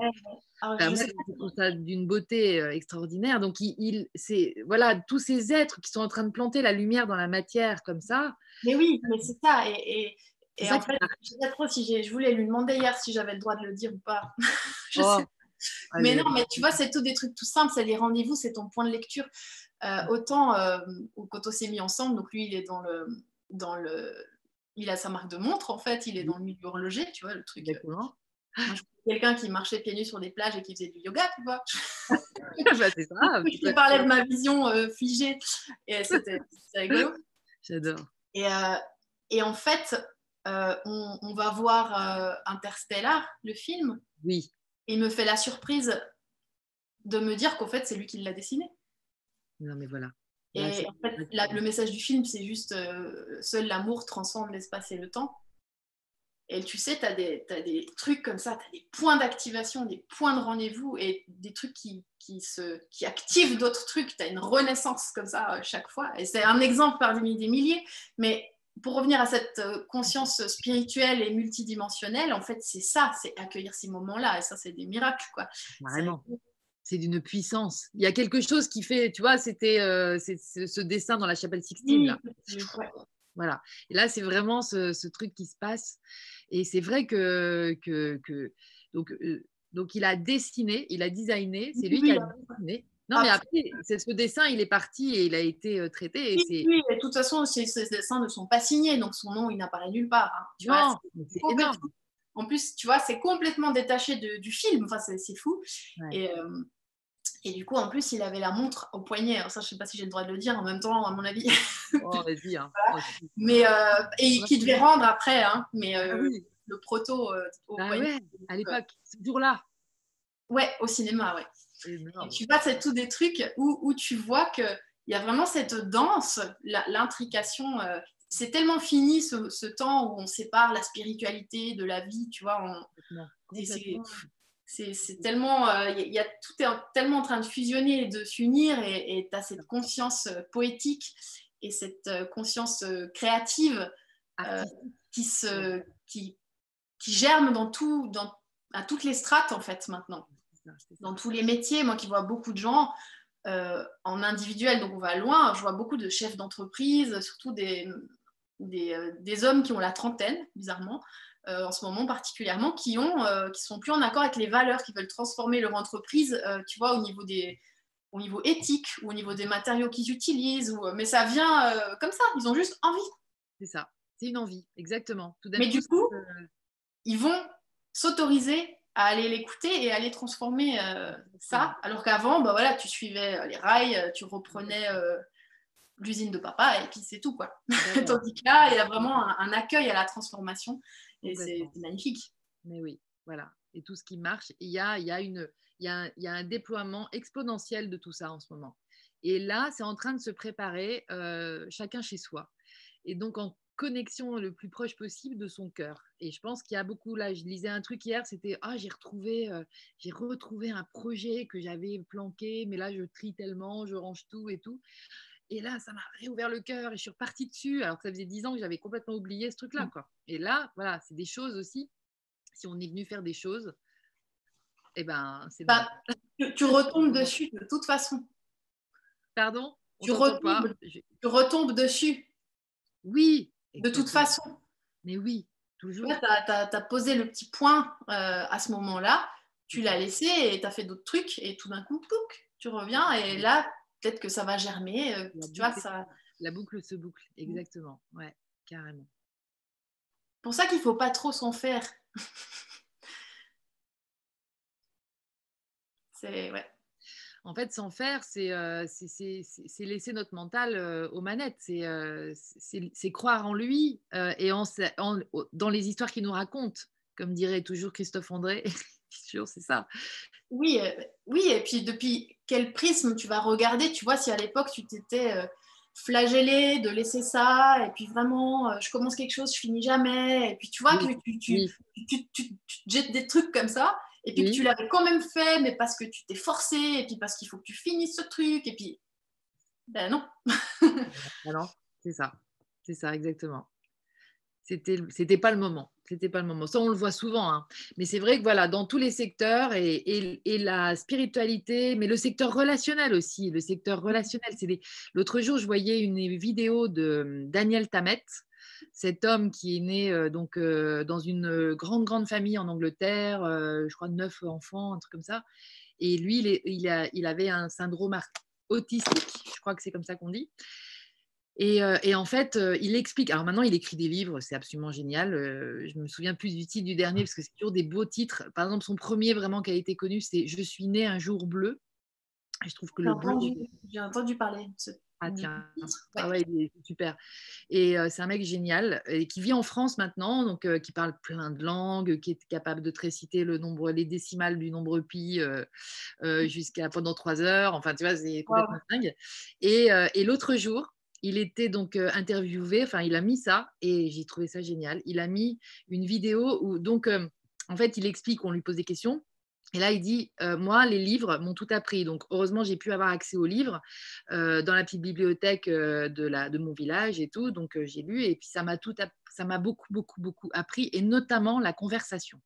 ça d'une beauté euh, extraordinaire. Donc, il, c'est voilà tous ces êtres qui sont en train de planter la lumière dans la matière comme ça. Mais oui, mais c'est ça. Et, et, en fait, je sais pas trop si je voulais lui demander hier si j'avais le droit de le dire ou pas. je oh. sais. Mais non, mais tu vois, c'est tout des trucs tout simples. C'est les rendez-vous, c'est ton point de lecture. Euh, autant euh, quand on s'est mis ensemble, donc lui, il est dans le, dans le, il a sa marque de montre en fait, il est dans le milieu horloger, tu vois, le truc. Euh, quelqu'un qui marchait pieds nus sur des plages et qui faisait du yoga, tu vois. bah, c'est ça. Je parlais de ma vision figée et c'était rigolo. J'adore. Et, et, en fait, on, on, va voir Interstellar, le film. Oui. Et il me fait la surprise de me dire qu'en fait, c'est lui qui l'a dessiné. Non, mais voilà. Et en fait, le message du film, c'est juste euh, seul l'amour transforme l'espace et le temps. Et tu sais, tu as, as, des trucs comme ça, tu as des points d'activation, des points de rendez-vous et des trucs qui, qui, se, qui activent d'autres trucs. Tu as une renaissance comme ça euh, chaque fois. Et c'est un exemple parmi des milliers. Mais pour revenir à cette euh, conscience spirituelle et multidimensionnelle, en fait, c'est ça, c'est accueillir ces moments-là. Et ça, c'est des miracles. Quoi. Vraiment c'est d'une puissance. Il y a quelque chose qui fait, tu vois, c'était euh, ce dessin dans la chapelle Sixtine. Là. Voilà. Et là, c'est vraiment ce, truc qui se passe. Et c'est vrai que, que, donc, euh, donc, il a dessiné, il a designé, c'est lui qui a dessiné. Non, mais après, ce dessin, il est parti et il a été euh, traité. Et oui, de toute façon, ces, dessins ne sont pas signés, donc son nom, il n'apparaît nulle part. Hein. Tu vois, c'est énorme. En plus, tu vois, c'est complètement détaché du film. Enfin, c'est fou. Et, et du coup, en plus, il avait la montre au poignet. Alors ça, je ne sais pas si j'ai le droit de le dire en même temps, à mon avis. Oh, vas-y. Hein. Mais, euh, et qui devait rendre après. Hein. Mais euh, ah le proto euh, au ah poignet. Ouais, à l'époque, ce jour-là. Ouais, au cinéma, ouais. tu vois, c'est tous des trucs où, où tu vois qu'il y a vraiment cette danse, l'intrication. C'est tellement fini ce, ce, temps où on sépare la spiritualité de la vie, tu vois. On, c'est tellement, il euh, y, a tout est tellement en train de fusionner et de s'unir, et tu as cette conscience euh, poétique et cette euh, conscience créative qui, se, qui, qui, germe dans tout, dans, à toutes les strates en fait maintenant, dans tous les métiers. Moi qui vois beaucoup de gens en individuel, donc on va loin, je vois beaucoup de chefs d'entreprise, surtout des, des, des, hommes qui ont la trentaine, bizarrement, euh, en ce moment particulièrement, qui ont, euh, qui sont plus en accord avec les valeurs, qui veulent transformer leur entreprise, euh, tu vois, au niveau des, au niveau éthique ou au niveau des matériaux qu'ils utilisent. Ou, mais ça vient comme ça. Ils ont juste envie. C'est ça. C'est une envie, exactement. mais du coup, ils vont s'autoriser à aller l'écouter et à aller transformer ça. Alors qu'avant, bah voilà, tu suivais les rails, tu reprenais l'usine de papa et puis c'est tout quoi. Tandis que là, il y a vraiment un, accueil à la transformation et c'est magnifique. Mais oui, voilà. Et tout ce qui marche, il y a, il y a, une, il y a, il y a un déploiement exponentiel de tout ça en ce moment. Et là, c'est en train de se préparer euh, chacun chez soi. Et donc en connexion le plus proche possible de son cœur. Et je pense qu'il y a beaucoup là. Je lisais un truc hier, c'était ah j'ai retrouvé euh, j'ai retrouvé un projet que j'avais planqué, mais là je trie tellement, je range tout et tout. Et là, ça m'a réouvert le cœur et je suis repartie dessus, alors que ça faisait dix ans que j'avais complètement oublié ce truc-là. Mm. Quoi. Et là, voilà, c'est des choses aussi. Si on est venu faire des choses, eh ben, c'est bah, tu, retombes dessus de toute façon. Pardon? Tu retombes, tu retombes dessus. Oui. De toute façon. Mais oui, toujours. Tu as, posé le petit point euh, à ce moment-là, tu l'as laissé et tu as fait d'autres trucs et tout d'un coup, tu reviens et là, peut-être que ça va germer. Euh, tu vois, ça... La boucle se boucle, exactement. Ouais, carrément. pour ça qu'il ne faut pas trop s'en faire. c'est ouais. En fait, s'en faire, c'est euh, laisser notre mental euh, aux manettes, c'est croire en lui et en, dans les histoires qu'il nous raconte, comme dirait toujours Christophe André. c'est ça. Oui, oui, et puis depuis quel prisme tu vas regarder, tu vois, si à l'époque tu t'étais euh, flagellé de laisser ça, et puis vraiment, euh, je commence quelque chose, je finis jamais, et puis tu vois que tu, tu, tu, jettes des trucs comme ça, et puis que tu l'avais quand même fait, mais parce que tu t'es forcé, et puis parce qu'il faut que tu finisses ce truc, et puis, ben non. non, c'est ça, c'est ça, exactement c'était c'était pas le moment. C'était pas le moment. Ça on le voit souvent hein. mais c'est vrai que voilà dans tous les secteurs et, et, la spiritualité mais le secteur relationnel aussi le secteur relationnel. C'est l'autre jour je voyais une vidéo de Daniel Tammet cet homme qui est né euh, donc euh, dans une grande grande famille en Angleterre euh, je crois neuf enfants un truc comme ça. Et lui il, il, a, il avait un syndrome autistique je crois que c'est comme ça qu'on dit et, en fait, il explique. Alors maintenant, il écrit des livres, c'est absolument génial. Je me souviens plus du titre du dernier parce que c'est toujours des beaux titres. Par exemple, son premier vraiment qui a été connu, c'est Je suis né un jour bleu. je trouve que le J'ai entendu parler. Ah tiens, ah ouais, il est super. Et c'est un mec génial et qui vit en France maintenant, donc qui parle plein de langues, qui est capable de réciter le nombre, les décimales du nombre pi jusqu'à pendant trois heures. Enfin, tu vois, c'est complètement dingue. Et, et l'autre jour, il était donc euh, interviewé, enfin il a mis ça et j'ai trouvé ça génial. Il a mis une vidéo où donc euh, en fait il explique, on lui pose des questions. Et là, il dit, euh, moi, les livres m'ont tout appris. Donc, heureusement, j'ai pu avoir accès aux livres dans la petite bibliothèque de, mon village et tout. Donc, j'ai lu et puis ça m'a tout, ça m'a beaucoup, beaucoup, beaucoup appris et notamment la conversation.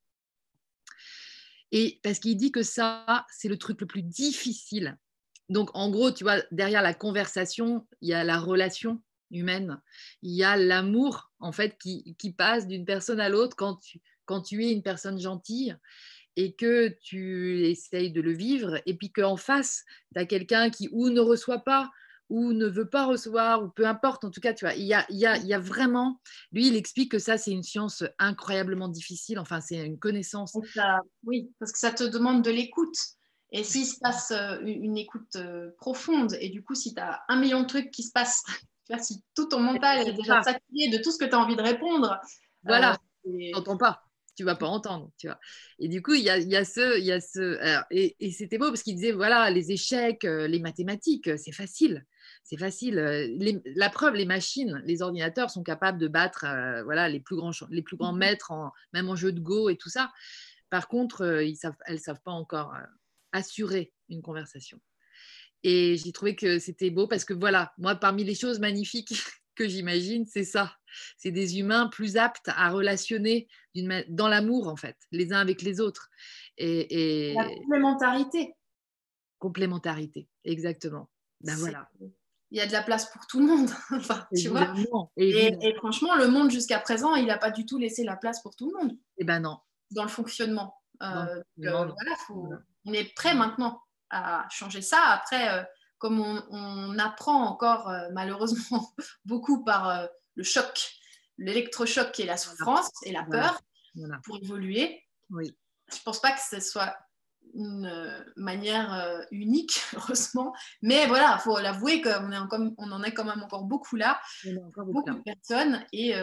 Et parce qu'il dit que ça, c'est le truc le plus difficile donc, en gros, tu vois, derrière la conversation, il y a la relation humaine, il y a l'amour, en fait, qui, passe d'une personne à l'autre quand tu, quand tu es une personne gentille et que tu essayes de le vivre, et puis qu'en face, tu as quelqu'un qui ou ne reçoit pas, ou ne veut pas recevoir, ou peu importe, en tout cas, tu vois, il y a vraiment, lui, il explique que ça, c'est une science incroyablement difficile, enfin, c'est une connaissance. oui, parce que ça te demande de l'écoute. Et s'il se passe euh, une, écoute euh, profonde, et du coup, si tu as un million de trucs qui se passent, si tout ton mental est déjà saturé de tout ce que tu as envie de répondre, voilà, euh, tu n'entends pas. Tu vas pas entendre, tu vois. Et du coup, il y a, y a, ce, y a ce, et, c'était beau parce qu'il disait voilà, les échecs, les mathématiques, c'est facile, c'est facile. la preuve, les machines, les ordinateurs sont capables de battre, voilà, les plus grands, les plus grands mm-hmm. maîtres, en, même en jeu de go et tout ça. Par contre, ils savent, elles savent pas encore assurer une conversation. Et j'ai trouvé que c'était beau parce que voilà, moi, parmi les choses magnifiques que j'imagine, c'est ça. C'est des humains plus aptes à relationner dans l'amour, en fait, les uns avec les autres. Et, La complémentarité. Complémentarité, exactement. Ben voilà. Il y a de la place pour tout le monde. enfin, tu vois et, franchement, le monde jusqu'à présent, il n'a pas du tout laissé la place pour tout le monde. Eh ben non. Dans le fonctionnement. Euh, voilà, faut, on est prêt maintenant à changer ça. Après, euh, comme on, apprend encore euh, malheureusement beaucoup par euh, le choc, l'électrochoc qui est la souffrance et la peur pour évoluer, oui. je ne pense pas que ce soit une manière unique, heureusement. Mais voilà, il faut l'avouer qu'on on en est quand même encore beaucoup là, beaucoup de personnes. Et,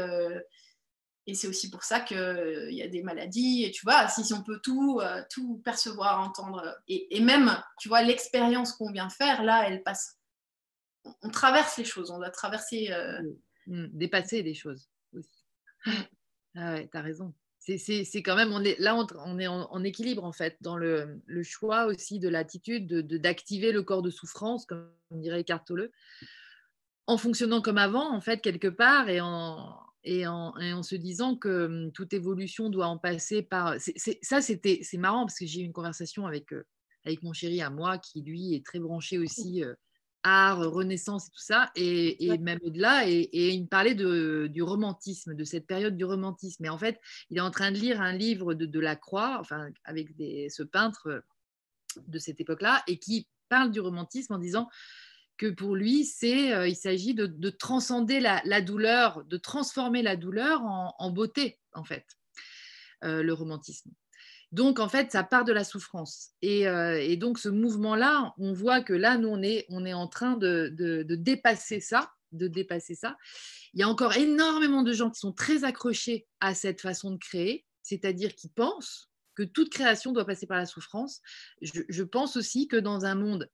et c'est aussi pour ça qu'il euh, y a des maladies. Et tu vois, si, on peut tout, euh, tout percevoir, entendre, et, même, tu vois, l'expérience qu'on vient faire, là, elle passe. On, traverse les choses, on doit traverser. Euh, mmh, dépasser des choses aussi. Mmh. Ah ouais, tu as raison. C'est quand même, on est, là, on, est en, équilibre en fait, dans le, le choix aussi de l'attitude d'activer de, le corps de souffrance, comme dirait Tolle, en fonctionnant comme avant, en fait, quelque part, et en, et en, se disant que hum, toute évolution doit en passer par. ça, c'était, c'est marrant parce que j'ai eu une conversation avec, euh, avec mon chéri à moi qui, lui, est très branché aussi euh, art, renaissance et tout ça, et, même au-delà. Et, il me parlait du romantisme, de cette période du romantisme. Et en fait, il est en train de lire un livre de, de Lacroix, enfin, avec des, ce peintre de cette époque-là, et qui parle du romantisme en disant que pour lui, c'est, euh, il s'agit de, transcender la, douleur, de transformer la douleur en, beauté, en fait, euh, le romantisme. Donc, en fait, ça part de la souffrance. Et, euh, donc, ce mouvement-là, on voit que là, nous, on est, on est en train de, dépasser ça, de dépasser ça. Il y a encore énormément de gens qui sont très accrochés à cette façon de créer, c'est-à-dire qui pensent que toute création doit passer par la souffrance. je pense aussi que dans un monde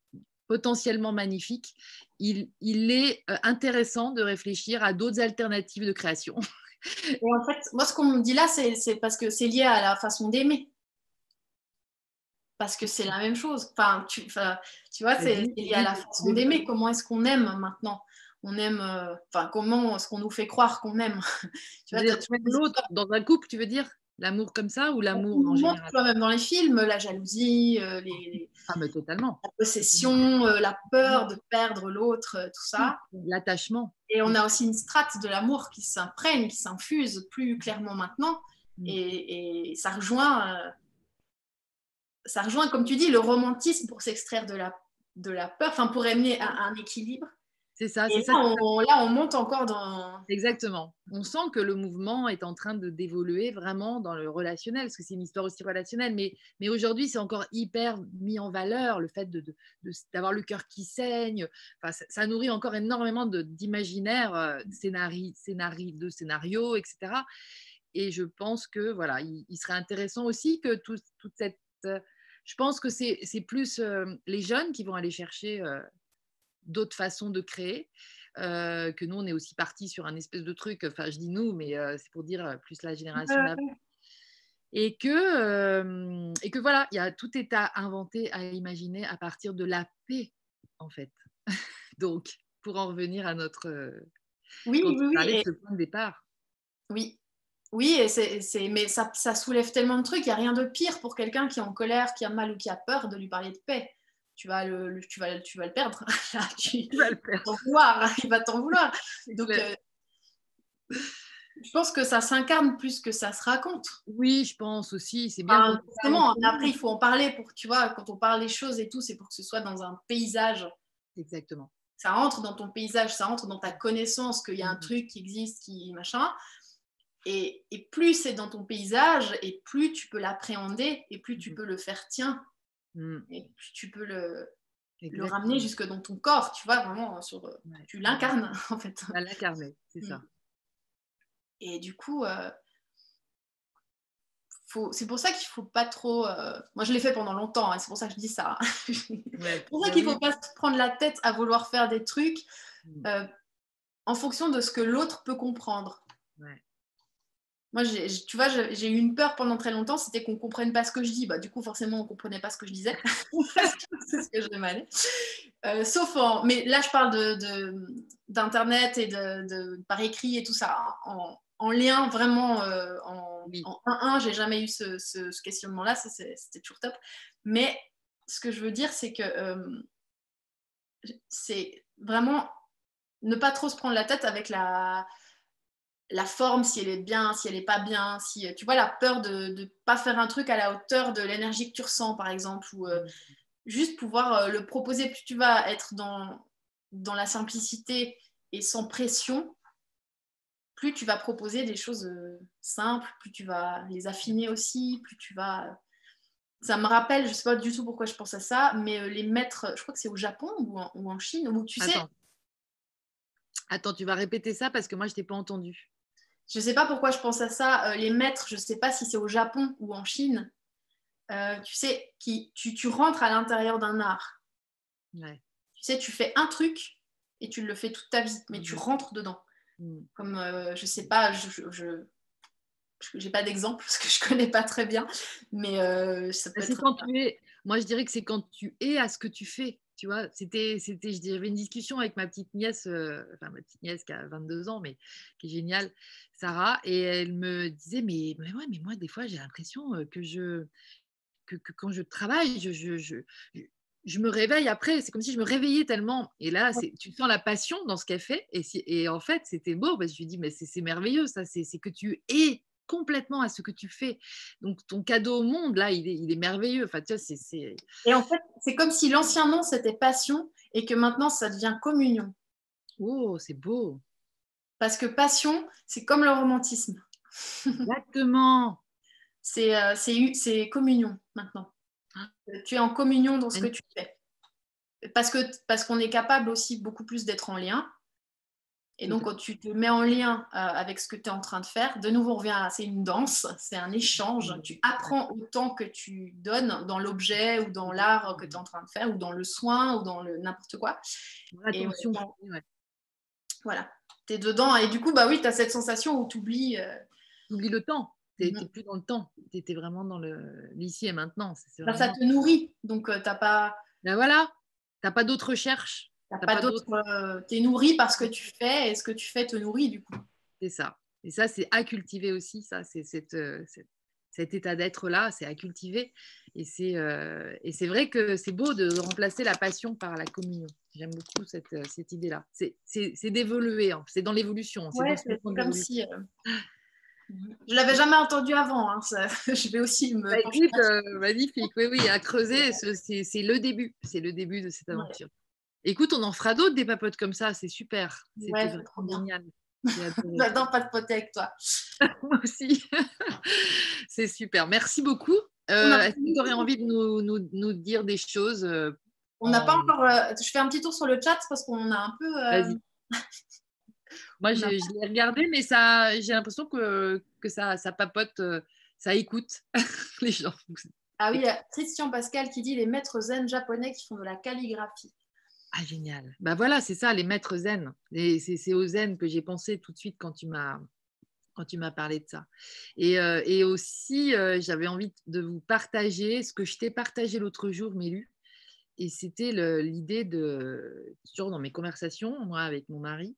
potentiellement magnifique, il, est euh, intéressant de réfléchir à d'autres alternatives de création. Et en fait, moi, ce qu'on me dit là, c'est parce que c'est lié à la façon d'aimer. Parce que c'est la même chose. Enfin, tu, tu vois, c'est lié à la façon d'aimer. Comment est-ce qu'on aime maintenant? On aime, euh, enfin, comment est-ce qu'on nous fait croire qu'on aime? Tu vois, l'autre dans un couple, tu veux dire? L'amour comme ça ou l'amour en général? même dans les films, la jalousie, euh, les, ah, mais totalement. la possession, euh, la peur de perdre l'autre, euh, tout ça. L'attachement. Et on a aussi une strate de l'amour qui s'imprègne, qui s'infuse plus clairement maintenant. Mm. Et, ça rejoint, ça rejoint, comme tu dis, le romantisme pour s'extraire de la, de la peur, enfin pour amener à un équilibre. C'est ça, c'est ça. là, on monte encore dans. Exactement. On sent que le mouvement est en train de d'évoluer vraiment dans le relationnel, parce que c'est une histoire aussi relationnelle. Mais, mais aujourd'hui, c'est encore hyper mis en valeur le fait d'avoir de, de, le cœur qui saigne. Enfin, ça, nourrit encore énormément d'imaginaires, euh, scénarii, de scénarios, etc. Et je pense que voilà, il, serait intéressant aussi que toute cette. Euh, je pense que c'est plus euh, les jeunes qui vont aller chercher d'autres façons de créer. Euh, que nous, on est aussi parti sur un espèce de truc, enfin je dis nous, mais euh, c'est pour dire euh, plus la génération d'avant. Et que, et que voilà, il y a tout est à inventer, à imaginer à partir de la paix, en fait. Donc, pour en revenir à notre oui, oui, ce point de départ. Oui, oui, et c'est, mais ça, ça, soulève tellement de trucs. Il n'y a rien de pire pour quelqu'un qui est en colère, qui a mal ou qui a peur de lui parler de paix tu vas le, tu vas, tu vas le perdre. tu, vas le perdre. T'en vouloir, il va t'en vouloir. Donc, euh, je pense que ça s'incarne plus que ça se raconte. Oui, je pense aussi. C'est bien. après, il faut en parler pour, tu vois, quand on parle les choses et tout, c'est pour que ce soit dans un paysage. Exactement. Ça rentre dans ton paysage, ça rentre dans ta connaissance qu'il y a un mhm. truc qui existe, qui machin. Et, et plus c'est dans ton paysage, et plus tu peux l'appréhender, et plus tu mhm. peux le faire tien Mm. Et tu peux le, le ramener jusque dans ton corps, tu vois, vraiment, sur, euh, tu l'incarnes en fait. L'incarner, c'est ça. Mm. Et du coup, euh, c'est pour ça qu'il faut pas trop. Euh, moi, je l'ai fait pendant longtemps, hein, c'est pour ça que je dis ça. c'est pour ça qu'il faut pas se prendre la tête à vouloir faire des trucs mm. en fonction de ce que l'autre peut comprendre. Ouais. Moi, tu vois, j'ai eu une peur pendant très longtemps, c'était qu'on ne comprenne pas ce que je dis. Bah, du coup, forcément, on ne comprenait pas ce que je disais. c'est ce que je demandais. Euh, sauf en... Mais là, je parle d'Internet et de, par écrit et tout ça. En, lien vraiment euh, en, 1-1, j'ai jamais eu ce, questionnement-là. C'était toujours top. Mais ce que je veux dire, c'est que euh, c'est vraiment ne pas trop se prendre la tête avec la la forme, si elle est bien, si elle n'est pas bien, si euh, tu vois la peur de ne pas faire un truc à la hauteur de l'énergie que tu ressens, par exemple, ou euh, juste pouvoir euh, le proposer. Plus tu vas être dans, la simplicité et sans pression, plus tu vas proposer des choses simples, plus tu vas les affiner aussi, plus tu vas. Ça me rappelle, je ne sais pas du tout pourquoi je pense à ça, mais les maîtres, je crois que c'est au Japon ou en, Chine, où tu sais. Attends, tu vas répéter ça parce que moi, je t'ai pas entendu. Je ne sais pas pourquoi je pense à ça. Euh, les maîtres, je ne sais pas si c'est au Japon ou en Chine. Euh, tu sais, qui, tu, rentres à l'intérieur d'un art. Tu sais, tu fais un truc et tu le fais toute ta vie, mais tu mhm. rentres dedans. Mhm. Comme, euh, je ne sais pas, je, je n'ai pas d'exemple parce que je ne connais pas très bien, mais ça peut être... Quand tu es... Moi, je dirais que c'est quand tu es à ce que tu fais. Tu vois, c'était, c'était, j'avais une discussion avec ma petite nièce, enfin ma petite nièce qui a 22 ans, mais qui est géniale. Sarah, et elle me disait, mais, mais, mais moi, des fois, j'ai l'impression que je, que, quand je travaille, je, je, je, me réveille après. C'est comme si je me réveillais tellement. Et là, c'est, tu sens la passion dans ce qu'elle fait. Et, et en fait, c'était beau parce que je lui dis, mais c'est, merveilleux, ça, c'est, que tu es complètement à ce que tu fais. Donc, ton cadeau au monde, là, il est, il est merveilleux. Enfin, tu vois, c'est, Et en fait, c'est comme si l'ancien nom, c'était passion. et que maintenant ça devient communion. Oh, c'est beau. Parce que passion, c'est comme le romantisme. Exactement. c'est euh, c'est communion maintenant. Tu es en communion dans ce que tu fais. Parce qu'on parce qu'on est capable aussi beaucoup plus d'être en lien. Et donc, quand tu te mets en lien euh, avec ce que tu es en train de faire, de nouveau, on revient c'est une danse, c'est un échange. Tu apprends autant que tu donnes dans l'objet ou dans l'art que tu es en train de faire, ou dans le soin, ou dans le n'importe quoi. Attention. Voilà, tu es dedans. Et du coup, bah oui, tu as cette sensation où tu oublies. Euh, tu oublies le temps. Tu mm-hmm. plus dans le temps. Tu étais vraiment dans l'ici et maintenant. Bah, ça te nourrit. Donc, euh, tu n'as pas. Ben voilà, tu n'as pas d'autres recherches pas, d'autre. Euh, tu es nourri par ce que tu fais et ce que tu fais te nourrit du coup. C'est ça. Et ça, c'est à cultiver aussi. Ça, c'est cette, euh, cet état d'être-là, c'est à cultiver. Et c'est, euh, et c'est vrai que c'est beau de remplacer la passion par la communion. J'aime beaucoup cette, cette idée-là. C'est, c'est, d'évoluer, hein. c'est dans l'évolution. C'est, comme si. Je l'avais jamais entendu avant. Hein. je vais aussi me. Bah, magnifique. Oui, oui, à creuser, c'est, c'est le début. C'est le début de cette aventure. Écoute, on en fera d'autres des papotes comme ça, c'est super. Ouais, c'est trop génial. J'adore papoter avec toi. Moi aussi. c'est super. Merci beaucoup. Euh, est-ce que tu aurais envie de nous, dire des choses euh, On n'a pas encore. Euh, je fais un petit tour sur le chat parce qu'on a un peu. Vas-y. Moi, je, l'ai regardé, mais ça, j'ai l'impression que, que ça, ça papote, ça écoute les gens. Ah oui, il y a Christian Pascal qui dit les maîtres zen japonais qui font de la calligraphie. Ah, génial. Ben voilà, c'est ça, les maîtres zen. C'est au zen que j'ai pensé tout de suite quand tu m'as parlé de ça. Et, euh, aussi, euh, j'avais envie de vous partager ce que je t'ai partagé l'autre jour, Mélu. Et c'était l'idée de, toujours dans mes conversations, moi, avec mon mari,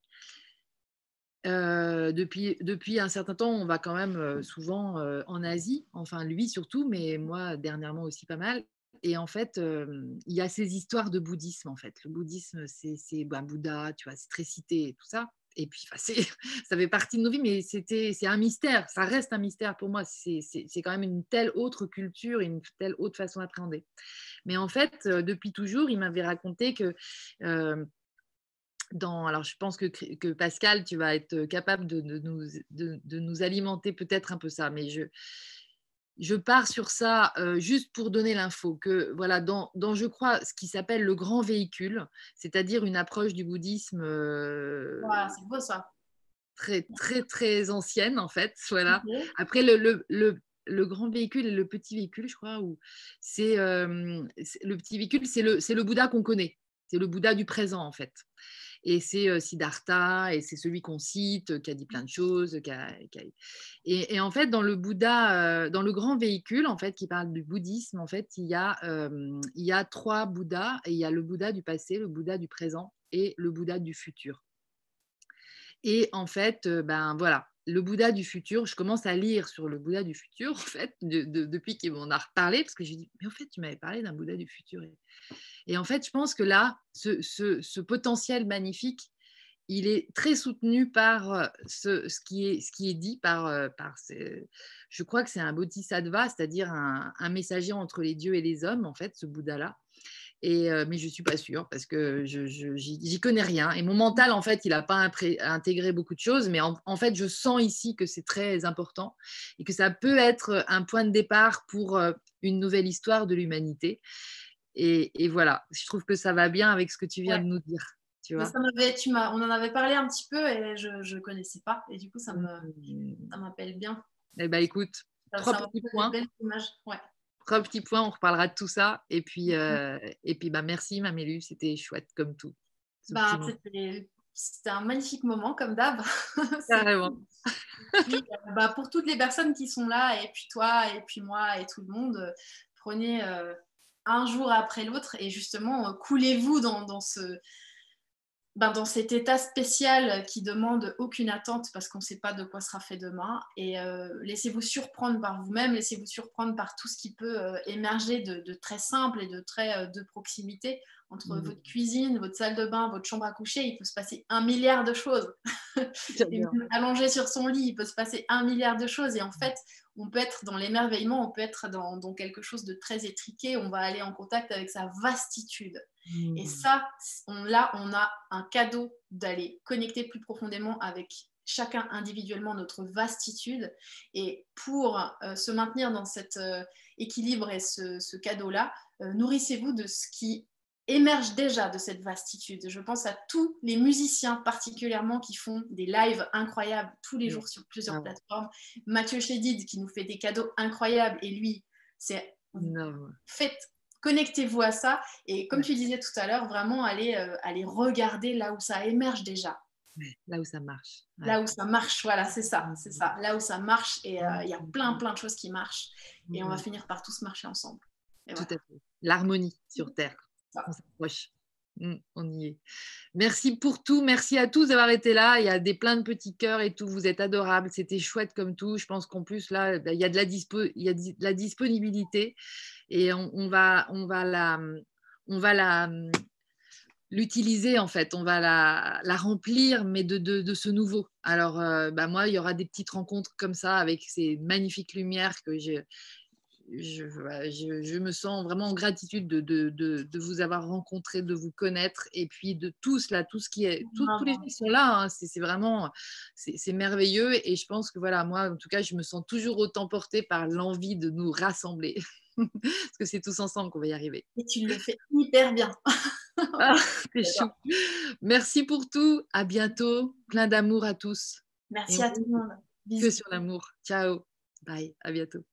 euh, depuis un certain temps, on va quand même souvent en Asie, enfin lui surtout, mais moi dernièrement aussi pas mal. Et en fait, il y a ces histoires de bouddhisme, en fait. Le bouddhisme, c'est bah, Bouddha, tu vois, c'est très cité et tout ça. Et puis, ça fait partie de nos vies, mais c'est un mystère. Ça reste un mystère pour moi. C'est quand même une telle autre culture, une telle autre façon d'appréhender. Mais en fait, depuis toujours, il m'avait raconté que dans, alors je pense que, Pascal, tu vas être capable de, nous, de nous, alimenter peut-être un peu ça, mais je, je pars sur ça euh, juste pour donner l'info que voilà dans, je crois ce qui s'appelle le grand véhicule, c'est-à-dire une approche du bouddhisme euh, c'est beau ça. très très très ancienne en fait voilà. Après le, le, grand véhicule et le petit véhicule je crois où c'est euh, le petit véhicule c'est le c'est le Bouddha qu'on connaît, c'est le Bouddha du présent en fait et c'est Siddhartha, et c'est celui qu'on cite, qui a dit plein de choses. Et, en fait, dans le Bouddha, dans le grand véhicule, en fait, qui parle du bouddhisme, en fait, il y a, il y a trois Bouddhas, et il y a le Bouddha du passé, le Bouddha du présent et le Bouddha du futur. Et en fait, ben voilà, le Bouddha du futur, je commence à lire sur le Bouddha du futur, en fait, depuis qu'il m'en a reparlé, parce que j'ai dit, mais en fait, tu m'avais parlé d'un Bouddha du futur. Et en fait, je pense que là, ce, potentiel magnifique, il est très soutenu par euh, ce, qui, est, dit par, euh, je crois que c'est un bodhisattva, c'est-à-dire un, messager entre les dieux et les hommes, en fait, ce Bouddha-là. Et, euh, mais je ne suis pas sûre parce que je j'y connais rien. Et mon mental, en fait, il n'a pas intégré beaucoup de choses, mais en, fait, je sens ici que c'est très important et que ça peut être un point de départ pour une nouvelle histoire de l'humanité. Et, voilà, je trouve que ça va bien avec ce que tu viens de nous dire. Tu vois tu on en avait parlé un petit peu et je ne connaissais pas. Et du coup, ça mmh. m'appelle bien. Eh bien, écoute, trois petits points. Trois petits points, on reparlera de tout ça. Et puis, mmh. euh, et puis bah, merci, Mamélu, c'était chouette comme tout. Bah, c'était un magnifique moment, comme d'hab. Carrément. Euh, bah, pour toutes les personnes qui sont là, et puis toi, et puis moi, et tout le monde, euh, prenez un jour après l'autre et justement, coulez-vous dans, ce, ben, dans cet état spécial qui demande aucune attente parce qu'on ne sait pas de quoi sera fait demain. Et euh, laissez-vous surprendre par vous-même, laissez-vous surprendre par tout ce qui peut euh, émerger de, très simple et de très euh, de proximité. Entre mmh. votre cuisine, votre salle de bain, votre chambre à coucher, il peut se passer un milliard de choses. allongé sur son lit, il peut se passer un milliard de choses. Et en fait, on peut être dans l'émerveillement, on peut être dans, dans quelque chose de très étriqué, on va aller en contact avec sa vastitude. Et ça, on, là, on a un cadeau d'aller connecter plus profondément avec chacun individuellement notre vastitude. Et pour euh, se maintenir dans cet euh, équilibre et ce, cadeau-là, euh, nourrissez-vous de ce qui émerge déjà de cette vastitude. Je pense à tous les musiciens particulièrement qui font des lives incroyables tous les jours sur plusieurs ah plateformes. Mathieu Chédid qui nous fait des cadeaux incroyables et lui, c'est faites connectez-vous à ça et comme tu disais tout à l'heure, vraiment aller, aller regarder là où ça émerge déjà là où ça marche. Là où ça marche, voilà, c'est ça, c'est ça. Là où ça marche et euh, il y a plein, plein de choses qui marchent et on va finir par tous marcher ensemble. Tout à fait. L'harmonie sur Terre. On s'approche. Mmh, on y est. Merci pour tout. Merci à tous d'avoir été là. Il y a des plein de petits cœurs et tout. Vous êtes adorables. C'était chouette comme tout. Je pense qu'en plus, là, bah, il y a de la, disponibilité et on, va, l'utiliser en fait, on va la, remplir, mais de, ce nouveau. Alors, euh, bah, moi, il y aura des petites rencontres comme ça avec ces magnifiques lumières que je, je, me sens vraiment en gratitude de, de, vous avoir rencontré, de vous connaître, et puis de tous là, tout ce qui est, tous les gens qui sont là, hein, c'est vraiment, c'est merveilleux, et je pense que voilà, moi, en tout cas, je me sens toujours autant portée par l'envie de nous rassembler. Parce que c'est tous ensemble qu'on va y arriver. Et tu le fais hyper bien. ah, chou. Merci pour tout. À bientôt. Plein d'amour à tous. Merci à tout le monde. Bisous. Que sur l'amour. Ciao. Bye. À bientôt.